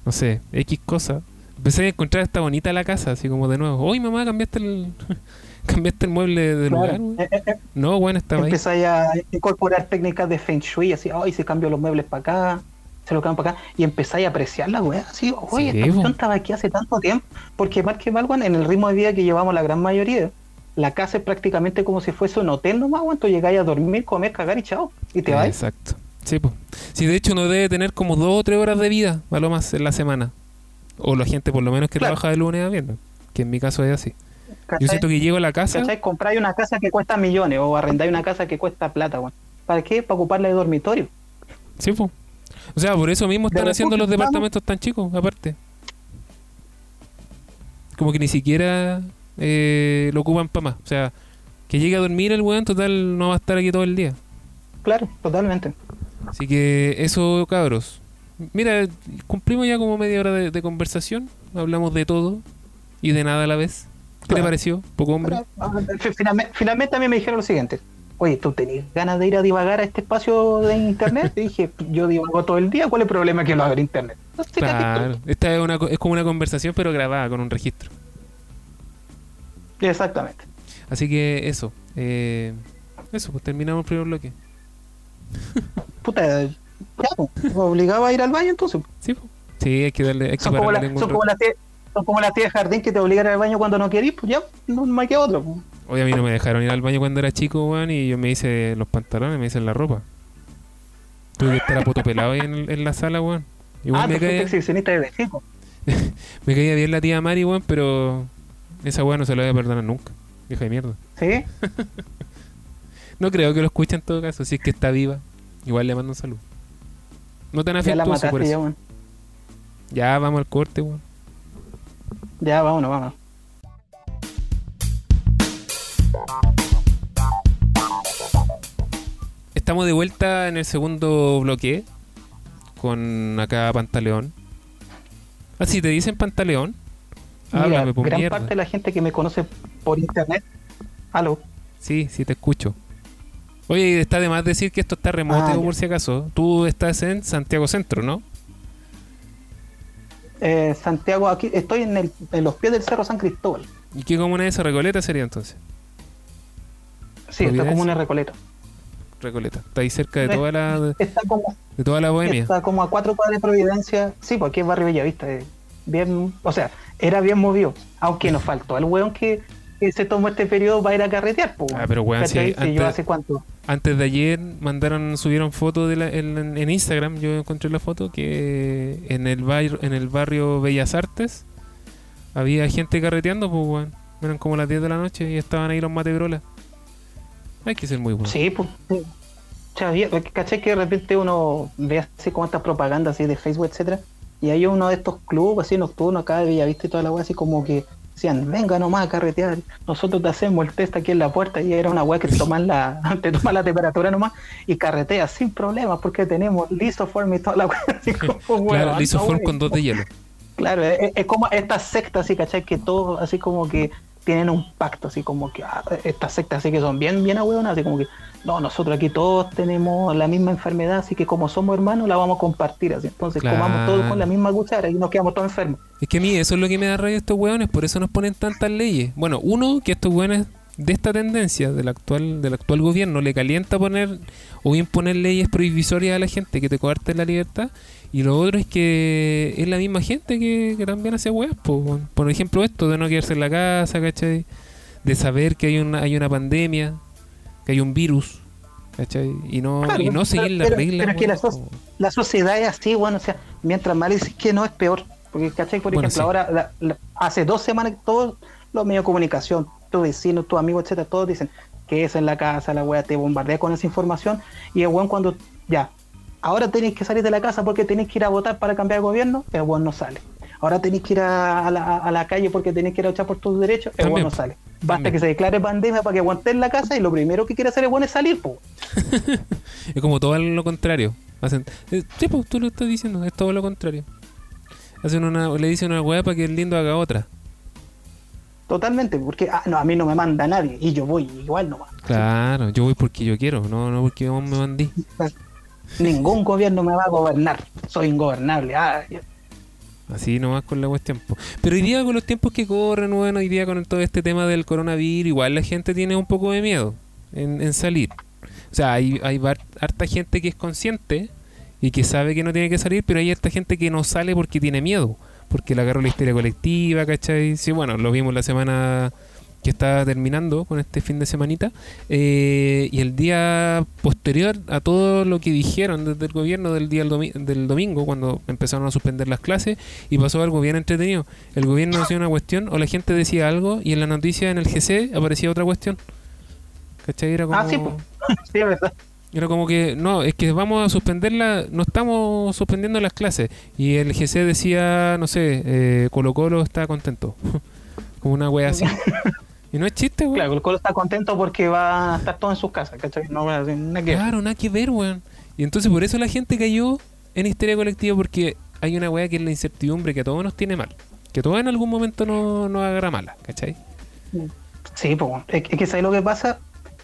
No sé, X cosas. Empecé a encontrar esta bonita la casa, así como de nuevo. Oye, mamá, cambiaste el, cambiaste el mueble de lugar. claro. weón?" Eh, eh, eh, No, bueno, estaba ahí. Empezáis a incorporar técnicas de Feng Shui, así, ay, se cambió los muebles para acá, se lo cambian para acá, y empezáis a apreciar la weá, así, oye, Sí, esta estaba aquí hace tanto tiempo, porque más que mal, en el ritmo de vida que llevamos la gran mayoría, la casa es prácticamente como si fuese un hotel nomás, tú llegáis a dormir, comer, cagar y chao, y te vas. Exacto. Sí, pues. Sí, de hecho uno debe tener como dos o tres horas de vida, a lo más, en la semana. O la gente por lo menos que Claro. trabaja de lunes a viernes. Que en mi caso es así. Yo siento que llego a la casa. ¿Cachai? Compráis una casa que cuesta millones o arrendáis una casa que cuesta plata, weón. ¿Para qué? Para ocuparla de dormitorio. Sí, pues. O sea, por eso mismo están haciendo los departamentos tan chicos, aparte. Como que ni siquiera eh, lo ocupan para más. O sea, que llegue a dormir el weón, total, no va a estar aquí todo el día. Claro, totalmente. Así que eso, cabros. Mira, cumplimos ya como media hora de, de conversación. Hablamos de todo y de nada a la vez. ¿Qué te Claro. pareció? Poco hombre. Ah, fi- finalmente, mí me dijeron lo siguiente. Oye, ¿tú tenías ganas de ir a divagar a este espacio de internet? Y dije, yo divago todo el día, ¿cuál es el problema que lo haga en internet? No sé, Claro. Esta es, una, es como una conversación, pero grabada con un registro. Exactamente. Así que eso. eh, eso, pues terminamos el primer bloque. Puta, ya, pues, obligaba a ir al baño entonces. Sí, po. sí hay que darle. Hay que Son como, la, son, las tías- son como las tías de jardín que te obligan al baño cuando no querís, pues ya, no me queda otro. pues. Oye, a mí no me dejaron ir al baño cuando era chico, weón, y yo me hice los pantalones, me hice la ropa. Tuve que estar a poto pelado ahí en, en la sala, weón. Igual ah, me, caía, exhibicionista desde chico. me caía bien la tía Mari, weón, pero esa weón no se la voy a perdonar nunca. Vieja de mierda. ¿Sí? No creo que lo escuche en todo caso, si es que está viva. Igual le mando un saludo. No tan Ya la afectuoso por ya, eso. weón. Ya vamos al corte, weón. Ya, vámonos, vámonos. Estamos de vuelta en el segundo bloque con acá Pantaleón. Ah, sí, te dicen Pantaleón. Mira, Háblame, por gran mierda. parte de la gente que me conoce por internet. Aló. Sí, sí, te escucho. Oye, está de más decir que esto está remoto, Ah, por si acaso. Tú estás en Santiago Centro, ¿no? Eh, Santiago, aquí estoy en, el, en los pies del Cerro San Cristóbal. ¿Y qué comuna es esa? Recoleta sería entonces. Sí, esta comuna es Recoleta. Recoleta. Está ahí cerca de toda la, de, Está como, toda la bohemia. está como a cuatro cuadras de Providencia. Sí, porque es barrio Bellavista. eh, Bien, o sea, era bien movido. Aunque nos faltó el weón que, que se tomó este periodo para ir a carretear. po, Ah, pero weón, si antes- yo hace cuánto. Antes de ayer mandaron, subieron fotos de la- en, en Instagram, yo encontré la foto que en el barrio, en el barrio Bellas Artes había gente carreteando, pues weón. Eran como las 10 de la noche y estaban ahí los matebrolas. Hay que ser muy bueno. Sí, pues. sí. ¿cachai? Que de repente uno ve así como estas propagandas así de Facebook, etcétera, y hay uno de estos clubes así nocturnos acá de Bellavista y toda la wea así como que decían, venga nomás a carretear, nosotros te hacemos el test aquí en la puerta y era una weá que te toman la, te toman la temperatura nomás y carretea sin problemas porque tenemos lisoform y toda la weá. así como, Claro, weón, lo hizo no, form weón. con dos de hielo. Claro, es, es como esta secta así, ¿cachai? Que todos así como que tienen un pacto, así como que ah, estas sectas así que son bien, bien ahueonas, así como que no, nosotros aquí todos tenemos la misma enfermedad, así que como somos hermanos la vamos a compartir así. Entonces comamos todos con la misma cuchara y nos quedamos todos enfermos. Es que a mí eso es lo que me da rabia estos hueones, por eso nos ponen tantas leyes. Bueno, uno, que estos hueones de esta tendencia del actual, del actual gobierno le calienta poner o imponer leyes prohibitorias a la gente que te coarten la libertad. Y lo otro es que es la misma gente que, que también hace po. Por ejemplo, esto de no quedarse en la casa, ¿cachai? De saber que hay una, hay una pandemia, que hay un virus, ¿cachai? Y no, Claro, y no seguir las pero- reglas. pero es que la so-. La sociedad es así, bueno, o sea, mientras más dices que no es peor. Porque, ¿cachai? Por Bueno, ejemplo, sí. ahora, la- la- hace dos semanas, que todos los medios de comunicación, tus vecinos, tus amigos, etcétera, todos dicen que es en la casa, la weá te bombardea con esa información. Y el weón, cuando ya, ahora tenéis que salir de la casa porque tenéis que ir a votar para cambiar el gobierno, el weón no sale. Ahora tenéis que ir a, a la, a la calle porque tenéis que ir a luchar por tus derechos, el weón no sale. Basta También. que se declare pandemia para que aguante en la casa y lo primero que quiere hacer el weón es salir, po. Es como todo lo contrario. Hacen, eh, sí, pues tú lo estás diciendo, es todo lo contrario. Hacen una, le dicen una weá para que el lindo haga otra. Totalmente, porque ah, no, a mí no me manda nadie y yo voy igual nomás. Claro, yo voy porque yo quiero, no, no porque vos me mandí. Ningún gobierno me va a gobernar, soy ingobernable. Ah. Así nomás con la cuestión. Pero hoy día con los tiempos que corren, bueno, hoy día con todo este tema del coronavirus, igual la gente tiene un poco de miedo en, salir. O sea, hay, hay harta gente que es consciente y que sabe que no tiene que salir, pero hay harta gente que no sale porque tiene miedo. Porque le agarró la histeria colectiva, ¿cachai? Sí, bueno, lo vimos la semana que está terminando con este fin de semanita. eh, y el día posterior a todo lo que dijeron desde el gobierno del día del, domi- del domingo, cuando empezaron a suspender las clases, y pasó algo bien entretenido. El gobierno hacía una cuestión o la gente decía algo y en la noticia en el GC aparecía otra cuestión. ¿Cachai? Era como, Ah, sí, po. sí, verdad. era como que, no, es que vamos a suspenderla, no estamos suspendiendo las clases. Y el GC decía, no sé, eh, Colo Colo está contento. como una wea así. y no es chiste, weón. Claro, el Colo está contento porque va a estar todo en sus casas, ¿cachai? No nada que ver. Claro, nada que ver, weón. Y entonces por eso la gente cayó en histeria colectiva porque hay una weá que es la incertidumbre que a todos nos tiene mal. Que a todos en algún momento nos no agarra mala, ¿cachai? Sí, pues, es, que ¿sabes lo que pasa?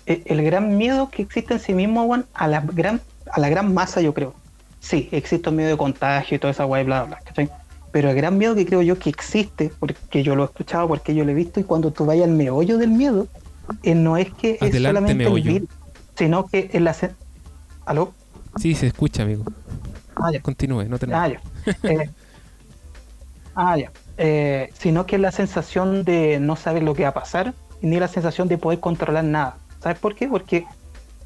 El, el gran miedo que existe en sí mismo, weón, a la gran, a la gran masa, yo creo. Sí, existe un miedo de contagio y toda esa weá y bla, bla, bla, ¿cachai? Pero el gran miedo que creo yo que existe, porque yo lo he escuchado, porque yo lo he visto, y cuando tú vayas al meollo del miedo, eh, no es que es Adelante, solamente el meollo. virus, sino que es la... ¿Aló? Sí, se escucha, amigo. Ah, ya. Continúe, no tenemos. Ah, ya. Eh, ah, ya. Eh, sino que es la sensación de no saber lo que va a pasar, ni la sensación de poder controlar nada. ¿Sabes por qué? Porque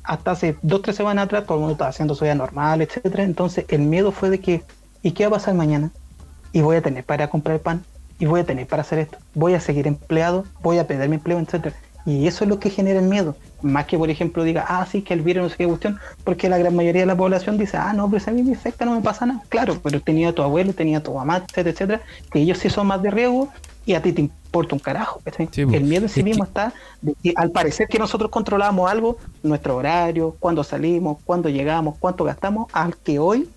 hasta hace dos tres semanas atrás todo el mundo estaba haciendo su vida normal, etcétera. Entonces el miedo fue de que, ¿y qué va a pasar mañana? Y voy a tener para comprar pan, y voy a tener para hacer esto, voy a seguir empleado, voy a perder mi empleo, etcétera. Y eso es lo que genera el miedo. Más que, por ejemplo, diga, ah, sí, que el virus no sé qué cuestión, porque la gran mayoría de la población dice, ah, no, pero si a mí me afecta, no me pasa nada. Claro, pero tenía a tu abuelo, tenía a tu mamá, etcétera, etcétera, que ellos sí son más de riesgo y a ti te importa un carajo. po. el miedo en sí mismo que- está de que al parecer que nosotros controlábamos algo, nuestro horario, cuándo salimos, cuándo llegamos, cuánto gastamos, al que hoy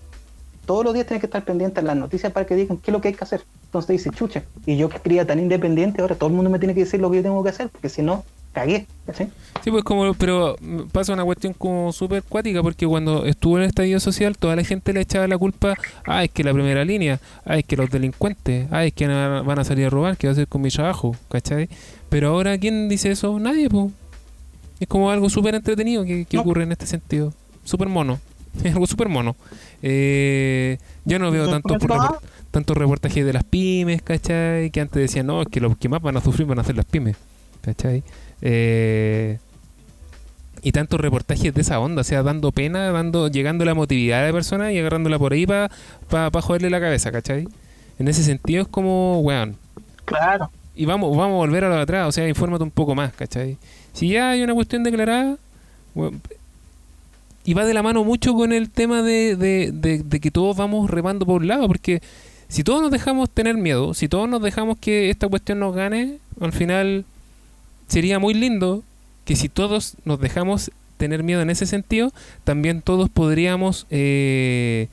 todos los días tienes que estar pendiente en las noticias para que digan qué es lo que hay que hacer. Entonces dice, chucha, y yo que quería tan independiente, ahora todo el mundo me tiene que decir lo que yo tengo que hacer, porque si no, cagué. ¿cachai? Sí, pues como, pero pasa una cuestión como súper cuática porque cuando estuvo en el estallido social toda la gente le echaba la culpa, ah, es que la primera línea, ah, es que los delincuentes, ah, es que van a salir a robar, ¿qué va a hacer con mi trabajo? ¿Cachai? Pero ahora, ¿quién dice eso? Nadie, pues. Es como algo súper entretenido que, que No. ocurre en este sentido. Súper mono. Es algo súper mono. Eh, yo no veo no, repor- tantos reportajes de las pymes, ¿cachai? Que antes decían, no, es que los que más van a sufrir van a ser las pymes, ¿cachai? Eh, y tantos reportajes de esa onda, o sea, dando pena, dando, llegando la motividad de la persona y agarrándola por ahí para pa, pa joderle la cabeza, ¿cachai? En ese sentido es como, weón. Claro. Y vamos, vamos a volver a lo de atrás, o sea, infórmate un poco más, ¿cachai? Si ya hay una cuestión declarada, weón, y va de la mano mucho con el tema de, de, de- de que todos vamos remando por un lado, porque si todos nos dejamos tener miedo, si todos nos dejamos que esta cuestión nos gane, al final sería muy lindo que si todos nos dejamos tener miedo en ese sentido, también todos podríamos eh,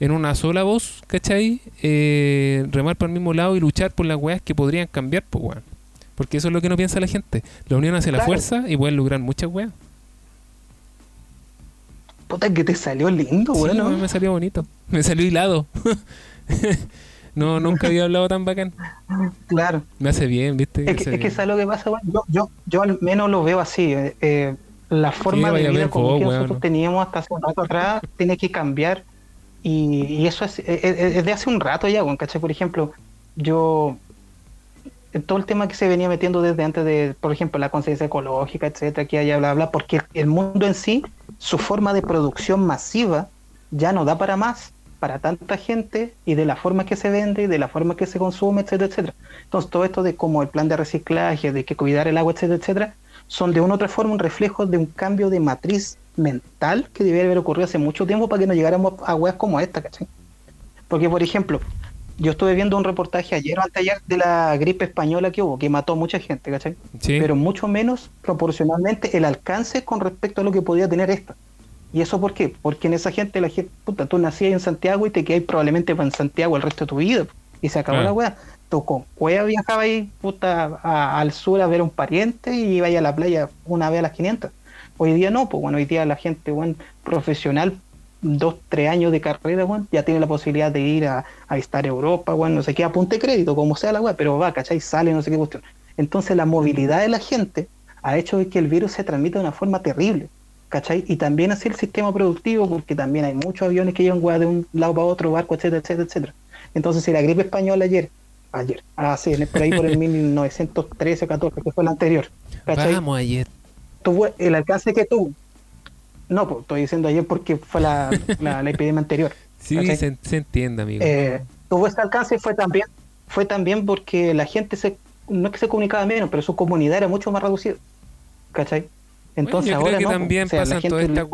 en una sola voz, ¿cachai? Eh, remar por el mismo lado y luchar por las weas que podrían cambiar, pues weón. Porque eso es lo que no piensa la gente. La unión hace la fuerza y pueden lograr muchas weas. Puta que te salió lindo, Sí, bueno. me salió bonito. Me salió hilado. no, nunca había hablado tan bacán. Claro. Me hace bien, ¿viste? Me Es que, es que bien. ¿sabes lo que pasa, weón? Yo, yo, yo al menos lo veo así. eh, eh, la forma de vida ver como que nosotros ¿no? teníamos hasta hace un rato atrás tiene que cambiar. Y, y eso es, es, de hace un rato ya, weón, ¿cachai? Por ejemplo, yo. Todo el tema que se venía metiendo desde antes de, por ejemplo, la conciencia ecológica, etcétera, que haya bla, bla, porque el mundo en sí, su forma de producción masiva, ya no da para más, para tanta gente y de la forma que se vende y de la forma que se consume, etcétera, etcétera. Entonces, todo esto de como el plan de reciclaje, de que cuidar el agua, etcétera, etcétera, son de una u otra forma un reflejo de un cambio de matriz mental que debería haber ocurrido hace mucho tiempo para que no llegáramos a weas como esta, ¿cachai? Porque, por ejemplo, yo estuve viendo un reportaje ayer o anteayer de la gripe española que hubo, que mató a mucha gente, ¿cachai? Sí. Pero mucho menos proporcionalmente el alcance con respecto a lo que podía tener esta. ¿Y eso por qué? Porque en esa gente, la gente, puta, tú nacías en Santiago y te quedas probablemente en Santiago el resto de tu vida. Y se acabó Ah. la wea. Tú con cueva viajabas ahí, puta, a- al sur a ver a un pariente y ibas a la playa una vez a las 500. Hoy día no, pues bueno, hoy día la gente, bueno, profesional, dos, tres años de carrera, bueno, ya tiene la posibilidad de ir a, a visitar Europa, bueno, no sé qué, apunte crédito, como sea la wea, pero va, ¿cachai? Sale, no sé qué cuestión. Entonces la movilidad de la gente ha hecho que el virus se transmita de una forma terrible. ¿Cachai? Y también así el sistema productivo, porque también hay muchos aviones que llevan weá de un lado para otro, barco, etcétera, etcétera, etcétera. Entonces, si la gripe española ayer, ayer, ah, por ahí por el 1913 14, que fue la anterior, ¿cachai? Vamos ayer. Tuvo el alcance que tuvo. No, pues estoy diciendo ayer porque fue la, la, la epidemia anterior. Sí, se, se entiende, amigo. Eh, tuvo ese alcance fue también fue también porque la gente se no es que se comunicaba menos pero su comunidad era mucho más reducida ¿cachai? entonces yo creo ahora que no, también o sea, la gente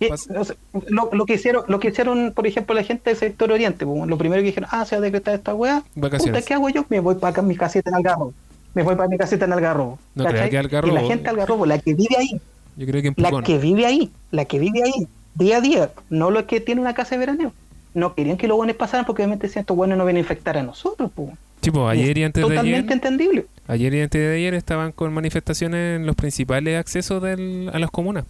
y, o sea, lo, lo que hicieron lo que hicieron por ejemplo la gente del sector oriente pues, lo primero que dijeron ah se va a decretar esta Vacaciones. puta ¿qué hago yo? me voy para acá mi casita en Algarrobo me voy para mi casita en Algarrobo No creo ¿cachai? que Algarrobo- y la gente de Algarrobo la que vive ahí Yo creo que en la que vive ahí, la que vive ahí, día a día, no lo que tiene una casa de veraneo. No querían que los buenos pasaran porque obviamente decían estos buenos no vienen a infectar a nosotros. pues. Sí, pues, ayer y antes de ayer. Totalmente entendible. Ayer y antes de ayer estaban con manifestaciones en los principales accesos del, a las comunas.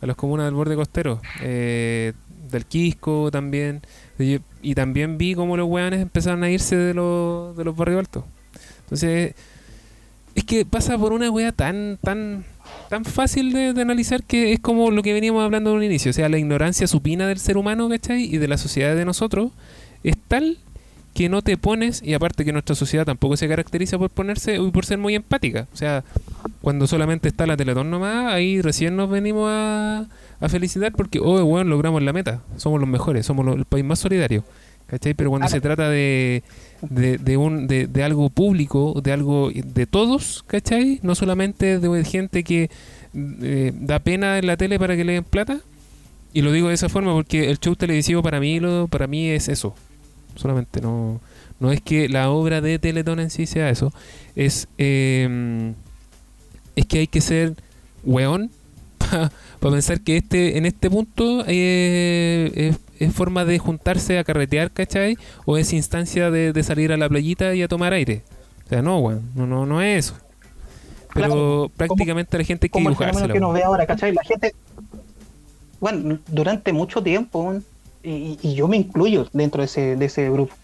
A las comunas del borde costero. eh, del Quisco también. Y, y también vi cómo los weones empezaron a irse de los, de los barrios altos. Entonces, es que pasa por una wea tan, tan, tan fácil de, analizar que es como lo que veníamos hablando en un inicio. O sea, la ignorancia supina del ser humano, ¿cachai? Y de la sociedad de nosotros es tal que no te pones, y aparte que nuestra sociedad tampoco se caracteriza por ponerse y por ser muy empática. O sea, cuando solamente está la Teletón nomás, ahí recién nos venimos a, a felicitar porque, oh, bueno, logramos la meta. Somos los mejores, somos lo- el país más solidario. ¿Cachai? Pero cuando se trata de, de, de un, de, de algo público, de algo de todos, ¿cachai? No solamente de gente que eh, da pena en la tele para que le den plata. Y lo digo de esa forma porque el show televisivo para mí, lo, para mí es eso. Solamente no, no es que la obra de Teletón en sí sea eso. Es, eh, es que hay que ser weón para pensar que este en este punto eh, es, es forma de juntarse a carretear, ¿cachai? O es instancia de, de salir a la playita y a tomar aire. O sea, no, weón, no, no, no es eso. Pero Claro, prácticamente la gente hay que Como el que nos ve ahora, ¿cachai? La gente, bueno, durante mucho tiempo, y, y yo me incluyo dentro de ese, de ese grupo.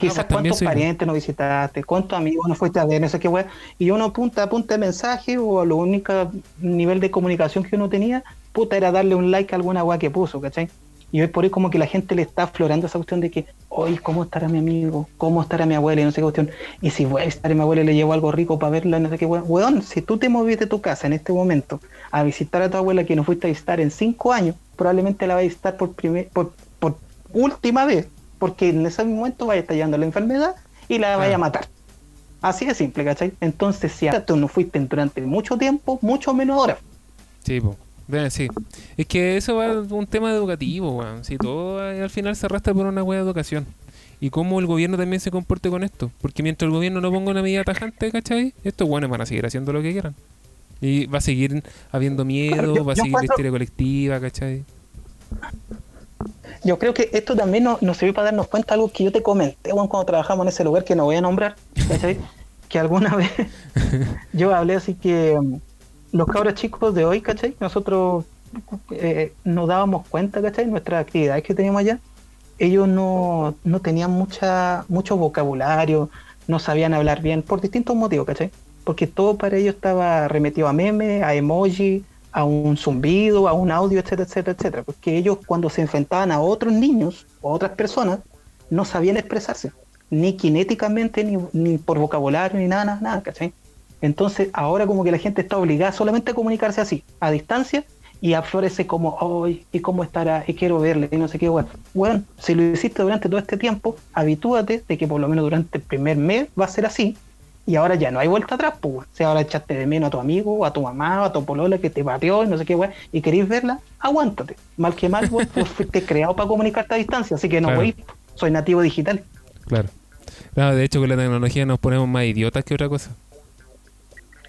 Quizás pues también cuántos soy, parientes no visitaste, cuántos amigos no fuiste a ver, no sé qué weón. Y uno apunta, apunta de mensaje o lo único nivel de comunicación que uno tenía, puta, era darle un like a alguna weá que puso, ¿cachai? Y hoy por hoy como que la gente le está aflorando esa cuestión de que, hoy, ¿cómo estará mi amigo? ¿Cómo estará mi abuela? Y no sé qué cuestión. Y si voy a visitar a mi abuela y le llevo algo rico para verla, no sé qué weón. Weón, si tú te moviste de tu casa en este momento a visitar a tu abuela que no fuiste a visitar en cinco años, probablemente la vas a visitar por, primer, por, por última vez. Porque en ese momento vaya estallando la enfermedad y la vaya a matar. Así de simple, ¿cachai? Entonces, si tú no fuiste durante mucho tiempo, mucho menos ahora. Sí, po. Vean, sí. Es que eso va un tema educativo, weón. Si todo eh, al final se arrastra por una wea de educación. y cómo el gobierno también se comporte con esto. Porque mientras el gobierno no ponga una medida tajante, ¿cachai? Estos buenos van a seguir haciendo lo que quieran. Y va a seguir habiendo miedo, Claro, yo- va a seguir la historia colectiva, ¿cachai? Yo creo que esto también nos, sirvió para darnos cuenta de algo que yo te comenté cuando trabajamos en ese lugar que no voy a nombrar, ¿cachai? que alguna vez yo hablé así que mm, los cabros chicos de hoy, ¿cachai? Nosotros eh, nos dábamos cuenta, ¿cachai? Nuestras actividades que teníamos allá, ellos no, no tenían mucha, mucho vocabulario, no sabían hablar bien, por distintos motivos, ¿cachai? Porque todo para ellos estaba remetido a memes, a emoji, a un zumbido, a un audio, etcétera, etcétera, etcétera. Porque ellos cuando se enfrentaban a otros niños o otras personas, no sabían expresarse, ni kinéticamente, ni, ni por vocabulario, ni nada, nada, nada, ¿cachai? Entonces ahora como que la gente está obligada solamente a comunicarse así, a distancia, y aflorece como, hoy ¿y cómo estará? Y quiero verle, y no sé qué, bueno. Bueno, si lo hiciste durante todo este tiempo, habitúate de que por lo menos durante el primer mes va a ser así, y ahora ya no hay vuelta atrás, pues, weón. si ahora echaste de menos a tu amigo, o a tu mamá, o a tu polola que te pateó, y no sé qué, weón, y queréis verla, aguántate. Mal que mal, weón, tú fuiste creado para comunicarte a distancia, así que no, Claro. weón, soy nativo digital. Claro. De hecho con la tecnología nos ponemos más idiotas que otra cosa.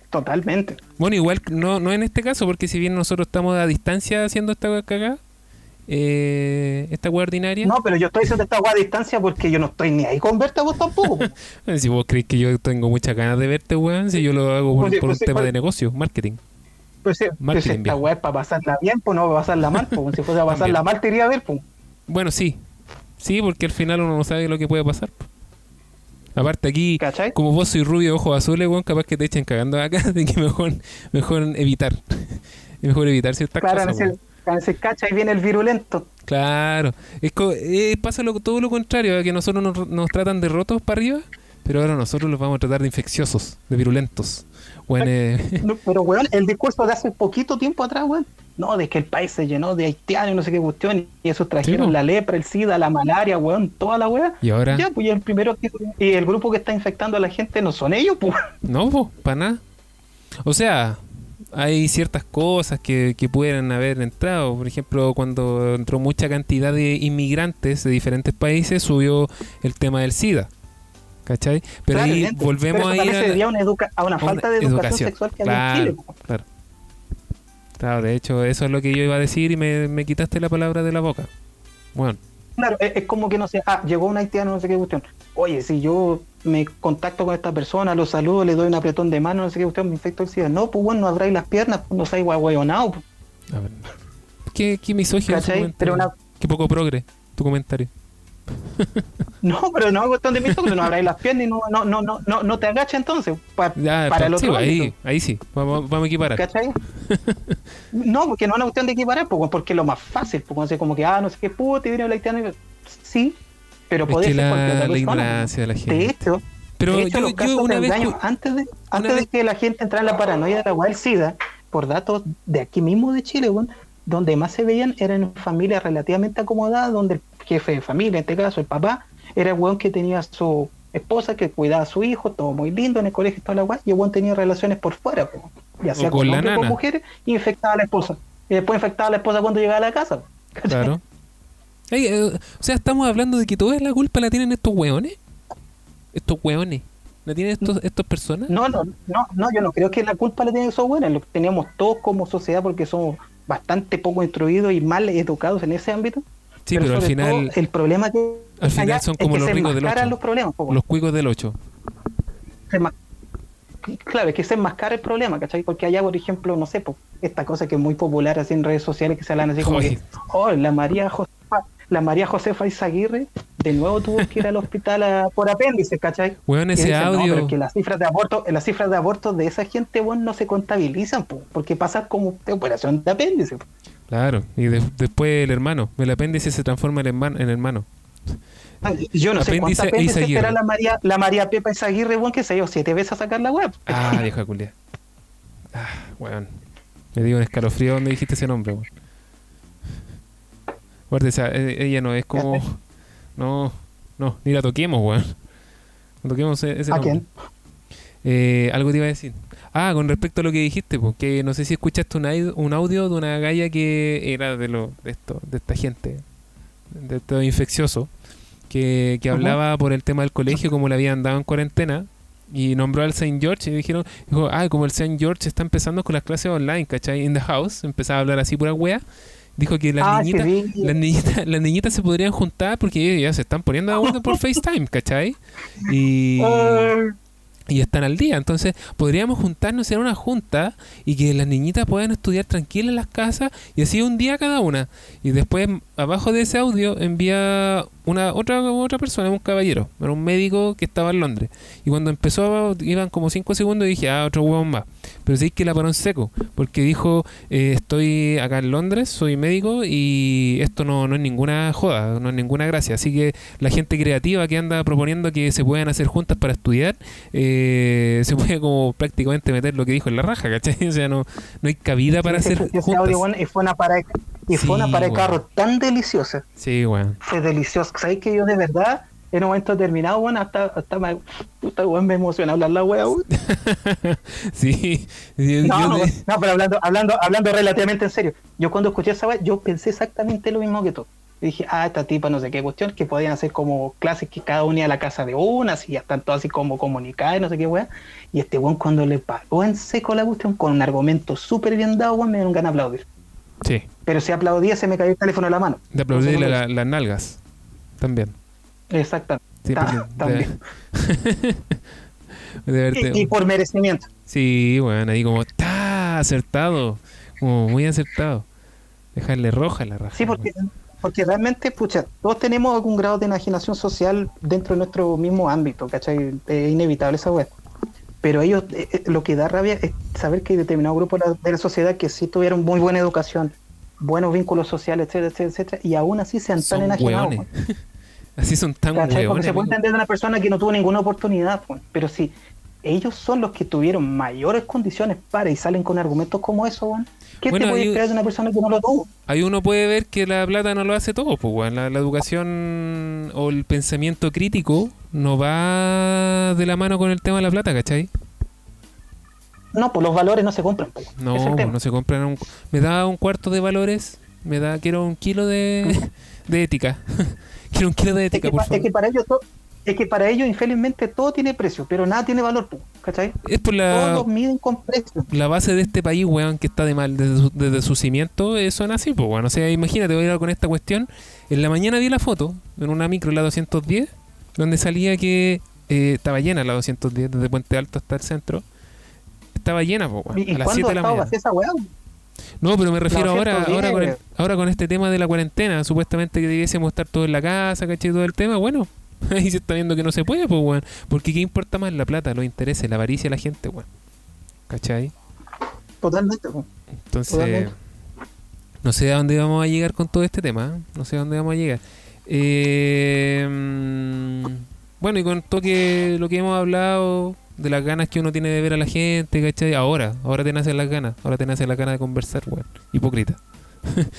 Totalmente. Bueno, igual no, no en este caso, porque si bien nosotros estamos a distancia haciendo esta cagada, eh, esta weá ordinaria, No, pero yo estoy haciendo esta weá a distancia porque yo no estoy ni ahí con verte a vos tampoco. po. si vos crees que yo tengo muchas ganas de verte, weón, si yo lo hago por, Pues sí, por pues un sí, tema pues- de negocio, marketing. Pues, sí, pues Marketing, esta viejo. weá es para pasarla bien, pues no para pasarla mal. Pues. Si fuese a pasarla mal, te iría a ver. Pues. Bueno, sí. Sí, porque al final uno no sabe lo que puede pasar. Aparte aquí, ¿Cachai? como vos soy rubio, ojos azules, weón, capaz que te echen cagando acá, de que mejor, mejor evitar. Es mejor evitar ciertas Claro, cosas. Ese cacha y viene el virulento. Claro, es co- eh, pasa lo- todo lo contrario, que nosotros nos, nos tratan de rotos para arriba, pero ahora nosotros los vamos a tratar de infecciosos, de virulentos. Bueno, eh, No, pero, weón, el discurso de hace poquito tiempo atrás, weón. No, de que el país se llenó de haitianos y no sé qué cuestión. Y esos trajeron la lepra, el sida, la malaria, weón, toda la weá. y ahora, Ya, pues y el primero que, y el grupo que está infectando a la gente no son ellos, pues. no, para nada. O sea, hay ciertas cosas que, que pueden haber entrado. Por ejemplo, cuando entró mucha cantidad de inmigrantes de diferentes países, subió el tema del SIDA. ¿Cachai? Pero Claro, ahí evidente. volvemos Pero eso a ir a una, educa- a una falta de educación, sexual que había en claro, Chile. Claro. Claro, de hecho, eso es lo que yo iba a decir y me, me quitaste la palabra de la boca. Bueno, Claro, es, es como que no sé, ah, llegó un haitiano, no sé qué cuestión. Oye, si yo me contacto con esta persona, lo saludo, le doy un apretón de mano, no sé qué cuestión, me infecto el SIDA. No, pues bueno, no abráis las piernas, pues no seáis guaguayonado. Pues, a ver. ¿Qué, qué misógino. Pero una- Qué poco progre tu comentario. No, pero no es cuestión de que no abráis las piernas y no, no, no, no, no, no te agaches entonces. pa- Ya, para pa- el sí, otro ahí, ahí sí, vamos, vamos a equiparar. ¿Cachai? No, porque no es una cuestión de equiparar, pues, porque es lo más fácil, pues, así como que, ah, no sé qué, puta, y viene el haitiano y sí, pero Es que la, la ignorancia de la De hecho, Pero de hecho, yo, los yo casos una de vez... engaño, antes de, antes vez- de que la gente entrara en la paranoia de la del SIDA, por datos de aquí mismo de Chile, weón, donde más se veían eran familias relativamente acomodadas, donde el jefe de familia, en este caso el papá, era el weón que tenía a su esposa que cuidaba a su hijo, todo muy lindo en el colegio y toda la weá, y el weón tenía relaciones por fuera, po, ya sea con con, la o con mujeres, y infectaba a la esposa. Y después infectaba a la esposa cuando llegaba a la casa. Claro. Eh, o sea, estamos hablando de que toda la culpa la tienen estos hueones. Estos hueones. ¿La tienen estos, estas personas? No, no, no, no, yo no creo que la culpa la tienen esos buenos, lo que teníamos todos como sociedad porque somos bastante poco instruidos y mal educados en ese ámbito. sí, pero, al todo, final, el problema que al final son es como que los ricos del enmascaran 8. los problemas. los cuicos del 8. se enma- Claro, es que se enmascara el problema, ¿cachai? Porque allá, por ejemplo, no sé, po, esta cosa que es muy popular así en redes sociales que se hablan así como que, oh, la María Josefa, la María Josefa Izaguirre de nuevo tuvo que ir al hospital a- por apéndice, ¿cachai? Weón, ese dicen, no, audio. pero que las cifras de aborto, las cifras de aborto de esa gente no se contabilizan, po, porque pasa como de operación de apéndice. po. Claro, y de- después el hermano. El apéndice se transforma en hermano. En hermano. Ah, Yo no sé cuántas apéndices Izaguirre. será la María, la María Pepa Izaguirre, bueno, que se dio siete veces a sacar la web. Ah, vieja culia. Ah, weón. Me dio un escalofrío donde dijiste ese nombre, weón. Guarda, esa, ella no es como. No, no, ni la toquemos, weón. No toquemos ese ¿A nombre. quién? Eh, algo te iba a decir. Ah, con respecto a lo que dijiste, porque no sé si escuchaste un, aid- un audio de una galla que era de lo de esto, de esta gente, de esto infeccioso, que, que hablaba por el tema del colegio, como le habían dado en cuarentena, y nombró al Saint George y dijeron, dijo, ah, como el Saint George está empezando con las clases online, ¿cachai? In the house, empezaba a hablar así pura wea. Dijo que las Ah, niñitas, las niñitas, las niñitas se podrían juntar porque ya se están poniendo de acuerdo por FaceTime, ¿cachai? Y, Ay, y están al día. Entonces, podríamos juntarnos en una junta y que las niñitas puedan estudiar tranquilas en las casas y así un día cada una. Y después, abajo de ese audio, envía una otra otra persona, un caballero, era un médico que estaba en Londres. Y cuando empezó, iban como 5 segundos y dije, ah, otro huevón más. Pero sí que la paró en seco, porque dijo, eh, estoy acá en Londres, soy médico y esto no, no es ninguna joda, no es ninguna gracia. Así que la gente creativa que anda proponiendo que se puedan hacer juntas para estudiar, eh, se puede como prácticamente meter lo que dijo en la raja, ¿cachai? O sea, no, no hay cabida para hacer ese juntas. audio, bueno, fue una parada, y fue una Sí, parada de carro tan deliciosa. Sí, bueno. Fue delicioso. ¿Sabes que yo de verdad, en un momento determinado, bueno, hasta, hasta me, puta, weón, me emociona hablar la wea, weón. sí. Yo- No, no, no, pero hablando, hablando, hablando relativamente en serio. Yo cuando escuché esa wea, yo pensé exactamente lo mismo que tú. Y dije, ah, esta tipa no sé qué cuestión, que podían hacer como clases que cada una iba a la casa de una, así ya están todas así como comunicadas, y no sé qué wea. Y este weón cuando le pagó en seco la cuestión, con un argumento súper bien dado, weón, me dieron ganas de aplaudir. sí. Pero si aplaudía se me cayó el teléfono de la mano. De aplaudir No sé la- cómo las nalgas. También. Exactamente. Sí, Ta- porque- también. de, de verte- Y, y por merecimiento. Sí, bueno, ahí como está acertado, como muy acertado. Dejarle roja la raja. Sí, porque, porque realmente, pucha, todos tenemos algún grado de enajenación social dentro de nuestro mismo ámbito, ¿cachai? Es inevitable esa web. Pero ellos, eh, eh, lo que da rabia es saber que hay determinado grupo de la, de la sociedad que sí tuvieron muy buena educación, buenos vínculos sociales, etcétera, etcétera, etcétera, y aún así sean tan enajenados. hueones. pues. Así son tan ¿Cachai? Porque hueones. se puede entender de una persona que no tuvo ninguna oportunidad, pues. pero si ellos son los que tuvieron mayores condiciones para y salen con argumentos como eso, ¿qué Bueno, te puede esperar de una persona que no lo tuvo? Ahí uno puede ver que la plata no lo hace todo, pues weón. la, la educación o el pensamiento crítico no va de la mano con el tema de la plata, ¿cachai? No, pues los valores no se compran. pues. No, pues, no se compran un... Me da un cuarto de valores, me da, quiero un kilo de, de ética. quiero un kilo de Es ética, que, por pa- es que para ellos todo, es que para ellos infelizmente todo tiene precio, pero nada tiene valor, pues, ¿cachai? Es por Todos la, los miden con precio. la base de este país, weón, que está de mal desde su, desde su cimiento, eh, son así, pues, weón. O sea, imagínate, voy a ir con esta cuestión. En la mañana vi la foto en una micro, la 210, donde salía que eh, estaba llena la 210, desde Puente Alto hasta el centro. Estaba llena, pues, weón, ¿Y, y a las cuándo 7 ha de la mañana. vacía esa weá? No, pero me refiero No, ahora, ahora, con el, bien. ahora con este tema de la cuarentena. Supuestamente que debiésemos estar todos en la casa, ¿cachai? Todo el tema. Bueno, ahí se está viendo que no se puede, pues, weón. Porque ¿qué importa más? La plata, los intereses, la avaricia de la gente, weón. ¿Cachai? Totalmente. pues. Entonces, Totalmente. no sé a dónde vamos a llegar con todo este tema. ¿eh? No sé a dónde vamos a llegar. Eh, mm, bueno, y con todo que, lo que hemos hablado de las ganas que uno tiene de ver a la gente, ¿cachai? Ahora, ahora te nacen las ganas. Ahora te nacen las ganas de conversar, weón. Hipócrita.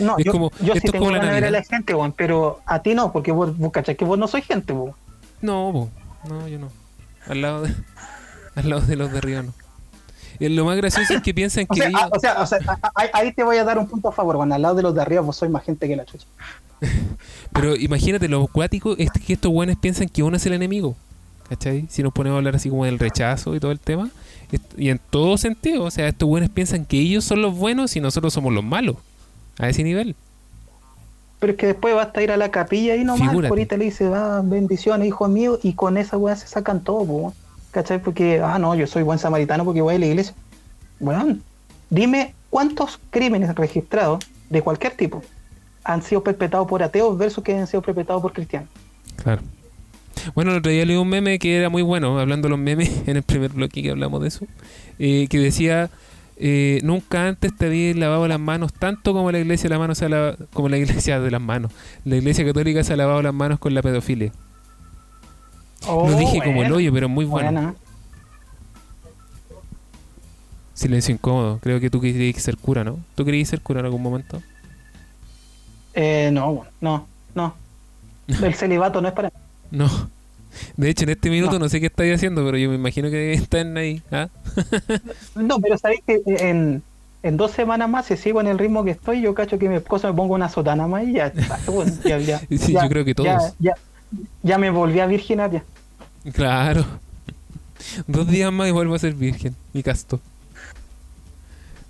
No, Es yo, como- yo esto sí tengo como la ganas de ver a la gente, weón, pero a ti no, porque vos, vos cachai que vos no sois gente, weón. No, no, yo no. Al lado de, al lado de los de arriba no. Y lo más gracioso es que piensan O que sea, ellos- ah, o sea, o sea, a- a- ahí, te voy a dar un punto a favor. Al lado de los de arriba vos sois más gente que la chucha. Pero imagínate, lo acuático es que estos buenos piensan que uno es el enemigo. ¿Cachai? Si nos ponemos a hablar así como del rechazo y todo el tema. Y en todo sentido, o sea, estos buenos piensan que ellos son los buenos y nosotros somos los malos. A ese nivel. Pero es que después basta ir a la capilla y nomás, Figúrate. ahorita le dice, va, bendiciones, hijo mío, y con esa weá se sacan todo, po. ¿cachai? Porque, ah, no, yo soy buen samaritano porque voy a la iglesia. Weón, dime cuántos crímenes registrados de cualquier tipo han sido perpetrados por ateos versus que han sido perpetrados por cristianos. Claro. Bueno, el otro día leí un meme que era muy bueno, hablando de los memes, en el primer bloque que hablamos de eso, eh, que decía, eh, nunca antes te habías lavado las manos tanto como la iglesia la mano se ha lava- como la iglesia de las manos. La iglesia católica se ha lavado las manos con la pedofilia. Lo dije como el Oh, hoyo, pero muy bueno. buena. Silencio incómodo. Creo que tú querías ser cura, ¿no? ¿Tú querías ser cura en algún momento? Eh, no, no, no. El celibato no es para No. De hecho, en este minuto no, No. sé qué estáis haciendo, pero yo me imagino que están ahí. ¿ah? No, pero sabéis que en, en dos semanas más, si sigo en el ritmo que estoy, yo cacho que mi esposa me pongo una sotana más y ya está. bueno, ya, ya, Sí, ya, yo creo que todos. Ya, ya, me volví a virginar ya. Claro. Dos días más y vuelvo a ser virgen. Y casto.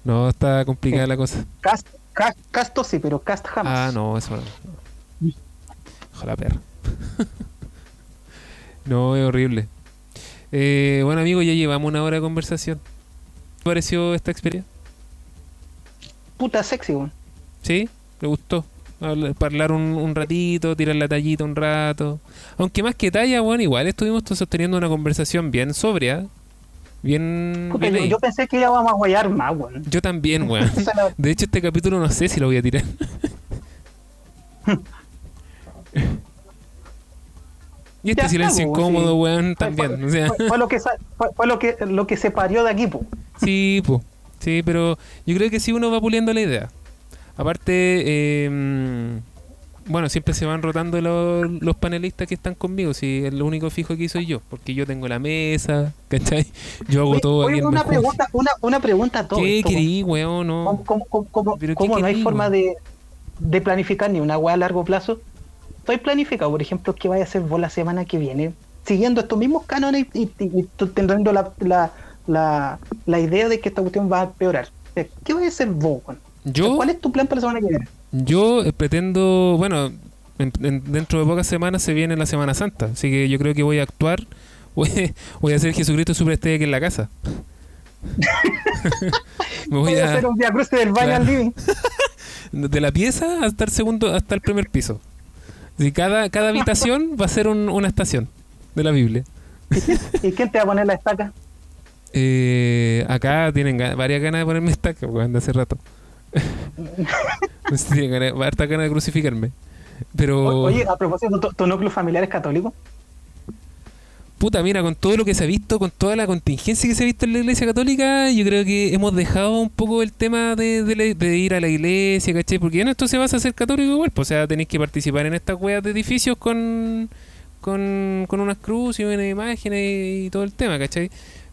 No, está complicada la cosa. Cast, cast- casto sí, pero cast jamás. Ah, no, eso no. Ojalá perra. No, es horrible. Eh, bueno, amigo, ya llevamos una hora de conversación. ¿Qué te pareció esta experiencia? Puta sexy, weón. ¿Sí? ¿Le gustó? Hablar, hablar un, un ratito, tirar la tallita un rato. Aunque más que talla, bueno, igual estuvimos sosteniendo una conversación bien sobria. Bien. Puta, bien yo, pensé que íbamos a guayar más, weón. Yo también, weón. De hecho, este capítulo no sé si lo voy a tirar. y este Ya silencio está, incómodo, sí. weón, también. Fue, O sea, fue- fue lo que fue, lo que lo que se parió de aquí, po. sí, po. Sí, pero yo creo que sí uno va puliendo la idea. Aparte, eh, bueno, siempre se van rotando los, los panelistas que están conmigo. Si el único fijo aquí soy yo, porque yo tengo la mesa, ¿cachai? Yo hago todo oye, aquí una pregunta, una, una pregunta a ¿Qué querí, weón? No. ¿Cómo, cómo, cómo, cómo- ¿Pero qué cómo no hay forma de, de planificar ni una weá a largo plazo? Estoy planificado, por ejemplo, que vaya a hacer vos la semana que viene, siguiendo estos mismos cánones y, y- y teniendo la, la, la, la idea de que esta cuestión va a empeorar. Sea, ¿Qué vaya a hacer vos, weón? Yo. ¿Cuál es tu plan para la semana que viene? Yo eh, pretendo, bueno, en- en- dentro de pocas semanas se viene la Semana Santa, así que yo creo que voy a actuar, voy, voy a hacer Jesucristo Superestrella aquí en la casa. Me voy Voy a a, hacer un día cruce del baño Claro. al living. de la pieza hasta el segundo, hasta el primer piso. Así, cada, cada habitación va a ser un- una estación de la Biblia. ¿Y quién te va a poner la estaca? Eh, acá tienen varias ganas de ponerme estaca, de hace rato. No sé si tienen ganas, harta ganas de crucificarme. Pero... O- Oye, a propósito, ¿tu, tu núcleo familiar es católico? Puta, mira, con todo lo que se ha visto, con toda la contingencia que se ha visto en la iglesia católica, yo creo que hemos dejado un poco el tema de, de ir a la iglesia, ¿cachai? Porque en esto se vas a ser católico igual, pues, o sea, tenéis que participar en estas weas de edificios con, con, con unas cruces y unas imágenes y, todo el tema, ¿cachai?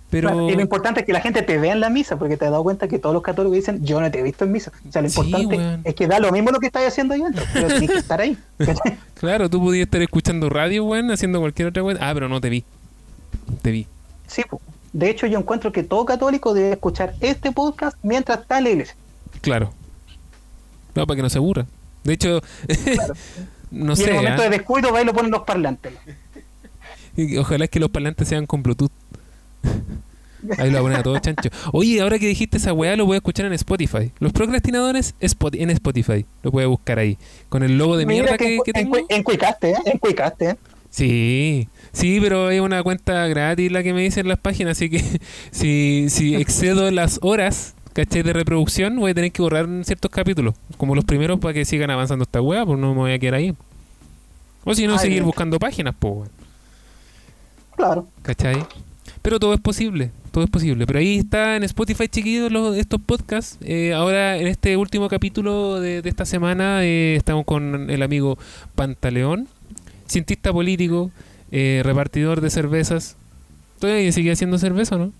Pero... Y lo importante es que la gente te vea en la misa, porque te has dado cuenta que todos los católicos dicen, yo no te he visto en misa. O sea, lo Sí, importante weón. es que da lo mismo lo que estás haciendo ahí dentro, pero tienes que estar ahí. ¿cachai? Claro, tú podías estar escuchando radio, weón, haciendo cualquier otra wea. Ah, pero no te vi. Te vi. Sí, de hecho yo encuentro que todo católico debe escuchar este podcast mientras está en la iglesia. Claro. No, para que no se aburra. De hecho, no y en sé. el momento ¿ah? de descuido va y lo ponen los parlantes. Y Ojalá es que los parlantes sean con Bluetooth. Ahí lo va a poner a todo chancho. Oye, ahora que dijiste esa weá, lo voy a escuchar en Spotify. Los procrastinadores en Spotify. Lo puedes buscar ahí. Con el logo de Mira mierda que, encu- que tengo. encu- encuicaste, ¿eh? Encuicaste, ¿eh? Sí, sí, pero hay una cuenta gratis la que me dicen las páginas. Así que si, si excedo las horas, ¿cachai? De reproducción, voy a tener que borrar ciertos capítulos. Como los primeros para que sigan avanzando esta weá, pues no me voy a quedar ahí. O si no, Ay, seguir bien. buscando páginas, pues weón. Claro. ¿Cachai? Pero todo es posible, todo es posible. Pero ahí está en Spotify, chiquillos, los, estos podcasts. Eh, ahora, en este último capítulo de, de esta semana, eh, estamos con el amigo Pantaleón, cientista político, eh, repartidor de cervezas. ¿Todavía sigue haciendo cerveza o no?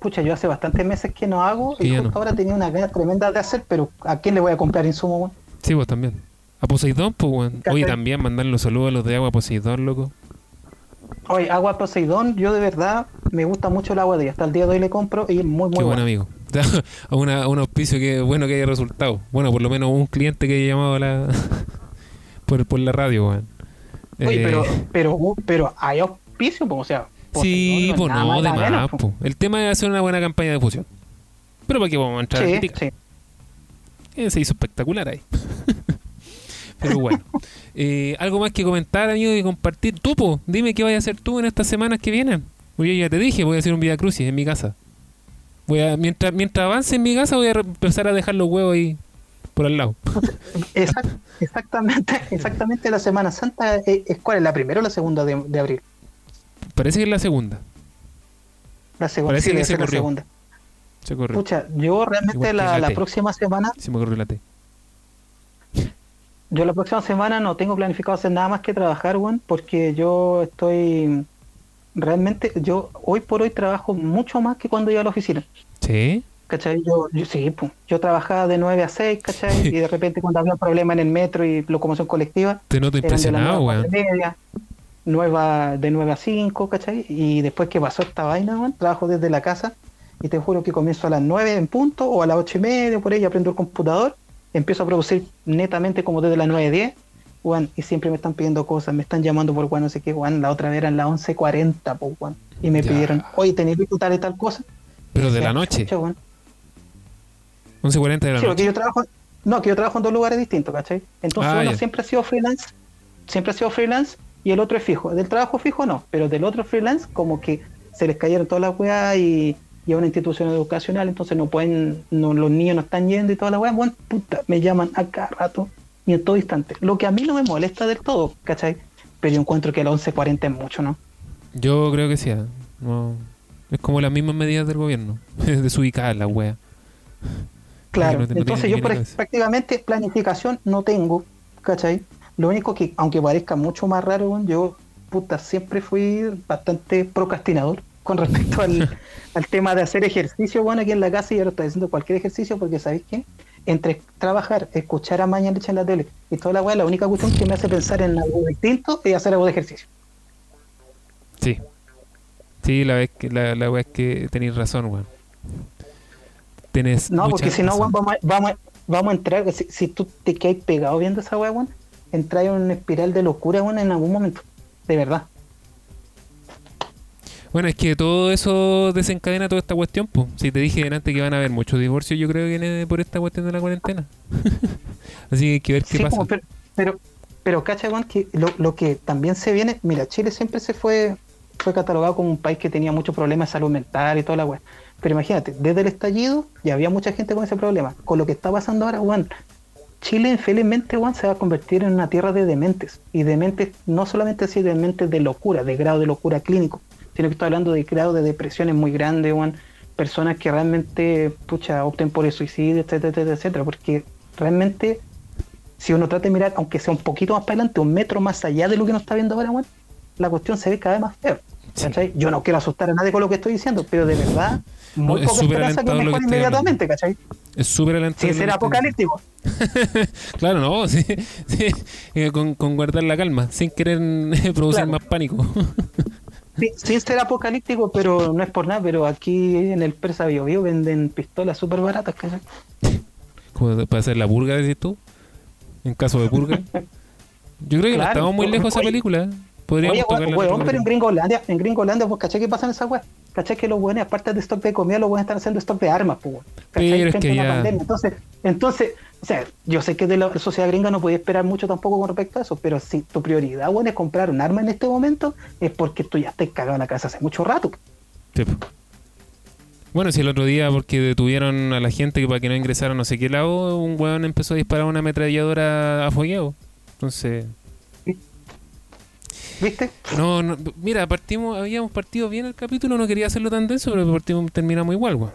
Pucha, yo hace bastantes meses que no hago Que y justo no. ahora tenía una ganas tremenda de hacer, pero ¿a quién le voy a comprar insumo, weón? Sí, vos también. A Poseidón, pues, weón. Oye, también mandarle los saludos a los de Agua Poseidón, loco. Oye, agua Poseidón, yo de verdad me gusta mucho el agua de ella. Hasta el día de hoy le compro y es muy, muy Qué buen amigo. a un auspicio que bueno que haya resultado. Bueno, por lo menos un cliente que haya llamado a la por, por la radio, weón. Oye, Eh, pero, pero, pero hay auspicio, pues, o sea. Sí, pues no, de más. po. El tema es hacer una buena campaña de fusión. Pero para qué vamos a entrar a Sí. Eh, se hizo espectacular ahí. Pero bueno. Eh, algo más que comentar, amigo, y compartir. Tú, po, dime qué vas a hacer tú en estas semanas que vienen. Oye, ya te dije, voy a hacer un Via Crucis en mi casa. Voy a, mientras, mientras avance en mi casa, voy a empezar a dejar los huevos ahí por al lado. Exact- exactamente, exactamente la Semana Santa es, es cuál es la primera o la segunda de, de abril. Parece que es la segunda. La segunda, Parece sí, que se la segunda. Se corrió. Pucha, yo realmente la, la próxima semana, Se me corrió la T. yo la próxima semana no tengo planificado hacer nada más que trabajar, weón, porque yo estoy realmente, yo hoy por hoy trabajo mucho más que cuando iba a la oficina. ¿Sí? ¿Cachai? Yo, yo sí, pues, yo trabajaba de 9 a 6, ¿cachai? Y de repente cuando había un problema en el metro y locomoción colectiva, Te noto impresionado, weón. nueva, de 9 a 5, ¿cachai? Y después que pasó esta vaina, weón, trabajo desde la casa y te juro que comienzo a las 9 en punto o a las 8 y media, por ahí, aprendo el computador, empiezo a producir netamente como desde las 9 a 10, weón, y siempre me están pidiendo cosas, me están llamando por weón, no sé qué, weón, la otra vez eran las 11.40, pues, weón, y me Ya. pidieron, oye, tenéis que tal y tal cosa. Pero de la noche. 11.40 de la Sí, porque noche. yo trabajo, no, que yo trabajo en dos lugares distintos, ¿cachai? Entonces Ah, uno ya. siempre ha sido freelance, siempre ha sido freelance y el otro es fijo. Del trabajo fijo no, pero del otro freelance como que se les cayeron todas las weas y, y a una institución educacional, entonces no pueden, no, los niños no están yendo y toda la wea, bueno, puta, me llaman a cada rato y en todo instante. Lo que a mí no me molesta del todo, ¿cachai? Pero yo encuentro que las 11.40 es mucho, ¿no? Yo creo que sí. ah. No, es como las mismas medidas del gobierno. Desubicadas la wea. Claro, no entonces yo por- prácticamente planificación no tengo, ¿cachai? Lo único que, aunque parezca mucho más raro, yo puta, siempre fui bastante procrastinador con respecto al, al tema de hacer ejercicio, bueno, aquí en la casa y ahora estoy haciendo cualquier ejercicio porque, ¿sabéis qué? Entre trabajar, escuchar a Mañana en la tele y toda la weá, la única cuestión que me hace pensar en algo distinto es hacer algo de ejercicio. Sí. Sí, la vez que la, la wea es que tenéis razón, weón. Tenés No, porque si no, vamos, a- vamos, vamos a entrar, si, si tú te quedas pegado viendo esa weá, weón, entras en una espiral de locura, weón, en algún momento. De verdad. Bueno, es que todo eso desencadena toda esta cuestión, pues. Si te dije delante que van a haber muchos divorcios, yo creo que viene por esta cuestión de la cuarentena. Así que hay que ver qué Sí, pasa. como, pero, pero, pero cacha, weón, que lo, lo que también se viene, mira, Chile siempre se fue, fue catalogado como un país que tenía muchos problemas de salud mental y toda la weá. Pero imagínate, desde el estallido ya había mucha gente con ese problema. Con lo que está pasando ahora, weón, Chile infelizmente, weón, se va a convertir en una tierra de dementes. Y dementes, no solamente así dementes de locura, de grado de locura clínico, sino que estoy hablando de grado de depresiones muy grandes, weón. Personas que realmente, pucha, opten por el suicidio, etcétera, etcétera, etcétera. Porque realmente si uno trata de mirar, aunque sea un poquito más para adelante, un metro más allá de lo que nos está viendo ahora, weón, la cuestión se ve cada vez más fea. Sí. Yo no quiero asustar a nadie con lo que estoy diciendo, pero de verdad, muy es poca súper esperanza que mejore inmediatamente, ¿cachai? Es súper alentador. Sin ser apocalíptico. Claro, no, sí. sí. Eh, Con, con guardar la calma, sin querer eh, producir Claro. más pánico. Sí, sin ser apocalíptico, pero no es por nada, pero aquí en el Persa Bio Bio venden pistolas súper baratas, ¿cachai? Como para hacer la purga, decís tú. En caso de purga. Yo creo que no estamos muy lejos de esa película. Podríamos Oye, tocarla en weón, pero en. Gringolandia, en Gringolandia, pues, ¿cachai qué pasa en esa weá? ¿Cachai que los buenos, aparte de stock de comida, los buenos están haciendo stock de armas, pues. Pero es que ya- pandemia. Entonces, entonces, o sea, yo sé que de la sociedad gringa no podía esperar mucho tampoco con respecto a eso, pero si tu prioridad, weón, es comprar un arma en este momento, es porque tú ya estás cagado en la casa hace mucho rato. Sí. Bueno, si el otro día, porque detuvieron a la gente que para que no ingresara no sé qué lado, un weón empezó a disparar una ametralladora a fogueo. Entonces, ¿Viste? no, no, mira, partimos, habíamos partido bien el capítulo, no quería hacerlo tan denso, pero partimos, terminamos igual, weón.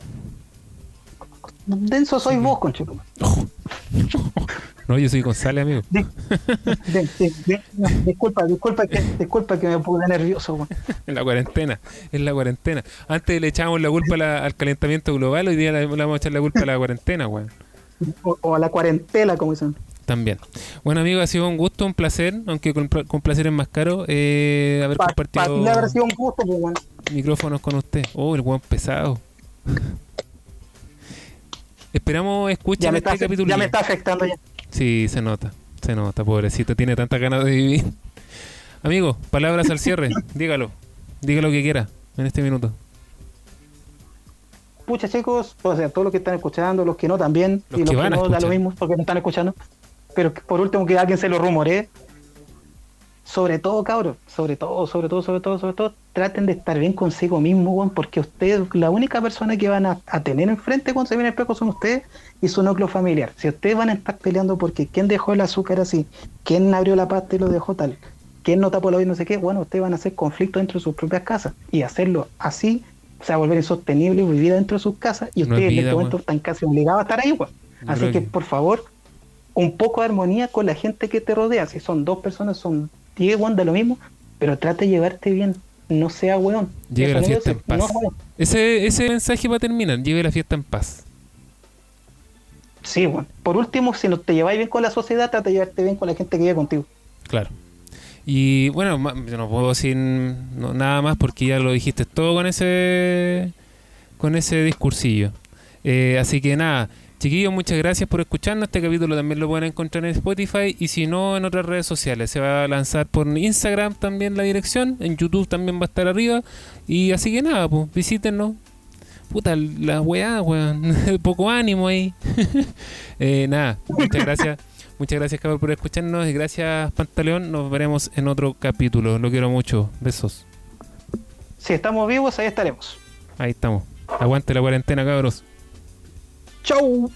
Denso soy vos, conchito. No, yo soy González, amigo. Di- di- no, disculpa, disculpa que, disculpa que me puse nervioso, weón. En la cuarentena, en la cuarentena. Antes le echábamos la culpa la- al calentamiento global, hoy día le, le vamos a echar la culpa a la cuarentena, weón. O, o a la cuarentela, como dicen. También. Bueno, amigo, ha sido un gusto, un placer, aunque con, con placer es más caro, eh, haber compartido ti haber sido un gusto, pues, weón. micrófonos con usted. Oh, el weón pesado. Esperamos escuchen este está, capítulo. ya me está afectando ya. Sí, se nota, se nota, pobrecito, tiene tantas ganas de vivir. Amigo, palabras al cierre, dígalo, diga lo que quiera en este minuto. Pucha, chicos, o sea, todos los que están escuchando, los que no también, Los y los que que, no da lo mismo porque no están escuchando. Pero que por último, que alguien se lo rumoree. Sobre todo, cabros, sobre todo, sobre todo, sobre todo, sobre todo, traten de estar bien consigo mismo, weón, porque ustedes, la única persona que van a, a tener enfrente cuando se viene el espejo son ustedes y su núcleo familiar. Si ustedes van a estar peleando porque quién dejó el azúcar así, quién abrió la pasta y lo dejó tal, quién no tapó la y no sé qué, bueno, ustedes van a hacer conflicto dentro de sus propias casas y hacerlo así se va a volver insostenible vivir dentro de sus casas y No ustedes en vida, este momento están casi obligados a estar ahí, weón. Así que- por favor, un poco de armonía con la gente que te rodea. Si son dos personas, son diez, weón, de lo mismo, pero trate de llevarte bien. No sea weón. Lleve la fiesta es- en paz. no, weón. Ese, ese mensaje para terminar, lleve la fiesta en paz. Sí, bueno. Por último, si no te lleváis bien con la sociedad, trata de llevarte bien con la gente que vive contigo. Claro. Y bueno, yo no puedo decir no- nada más porque ya lo dijiste todo con ese con ese discursillo. Eh, así que nada, chiquillos, muchas gracias por escucharnos. Este capítulo también lo pueden encontrar en Spotify y si no en otras redes sociales. Se va a lanzar por Instagram también la dirección, en YouTube también va a estar arriba. Y así que nada, pues visítenos. Puta, la weá, weón. Poco ánimo ahí. Eh, nada, muchas gracias. Muchas gracias, cabrón, por escucharnos. Y gracias, Pantaleón. Nos veremos en otro capítulo. Lo quiero mucho. Besos. Si estamos vivos, ahí estaremos. Ahí estamos. Aguante la cuarentena, cabros. Ciao.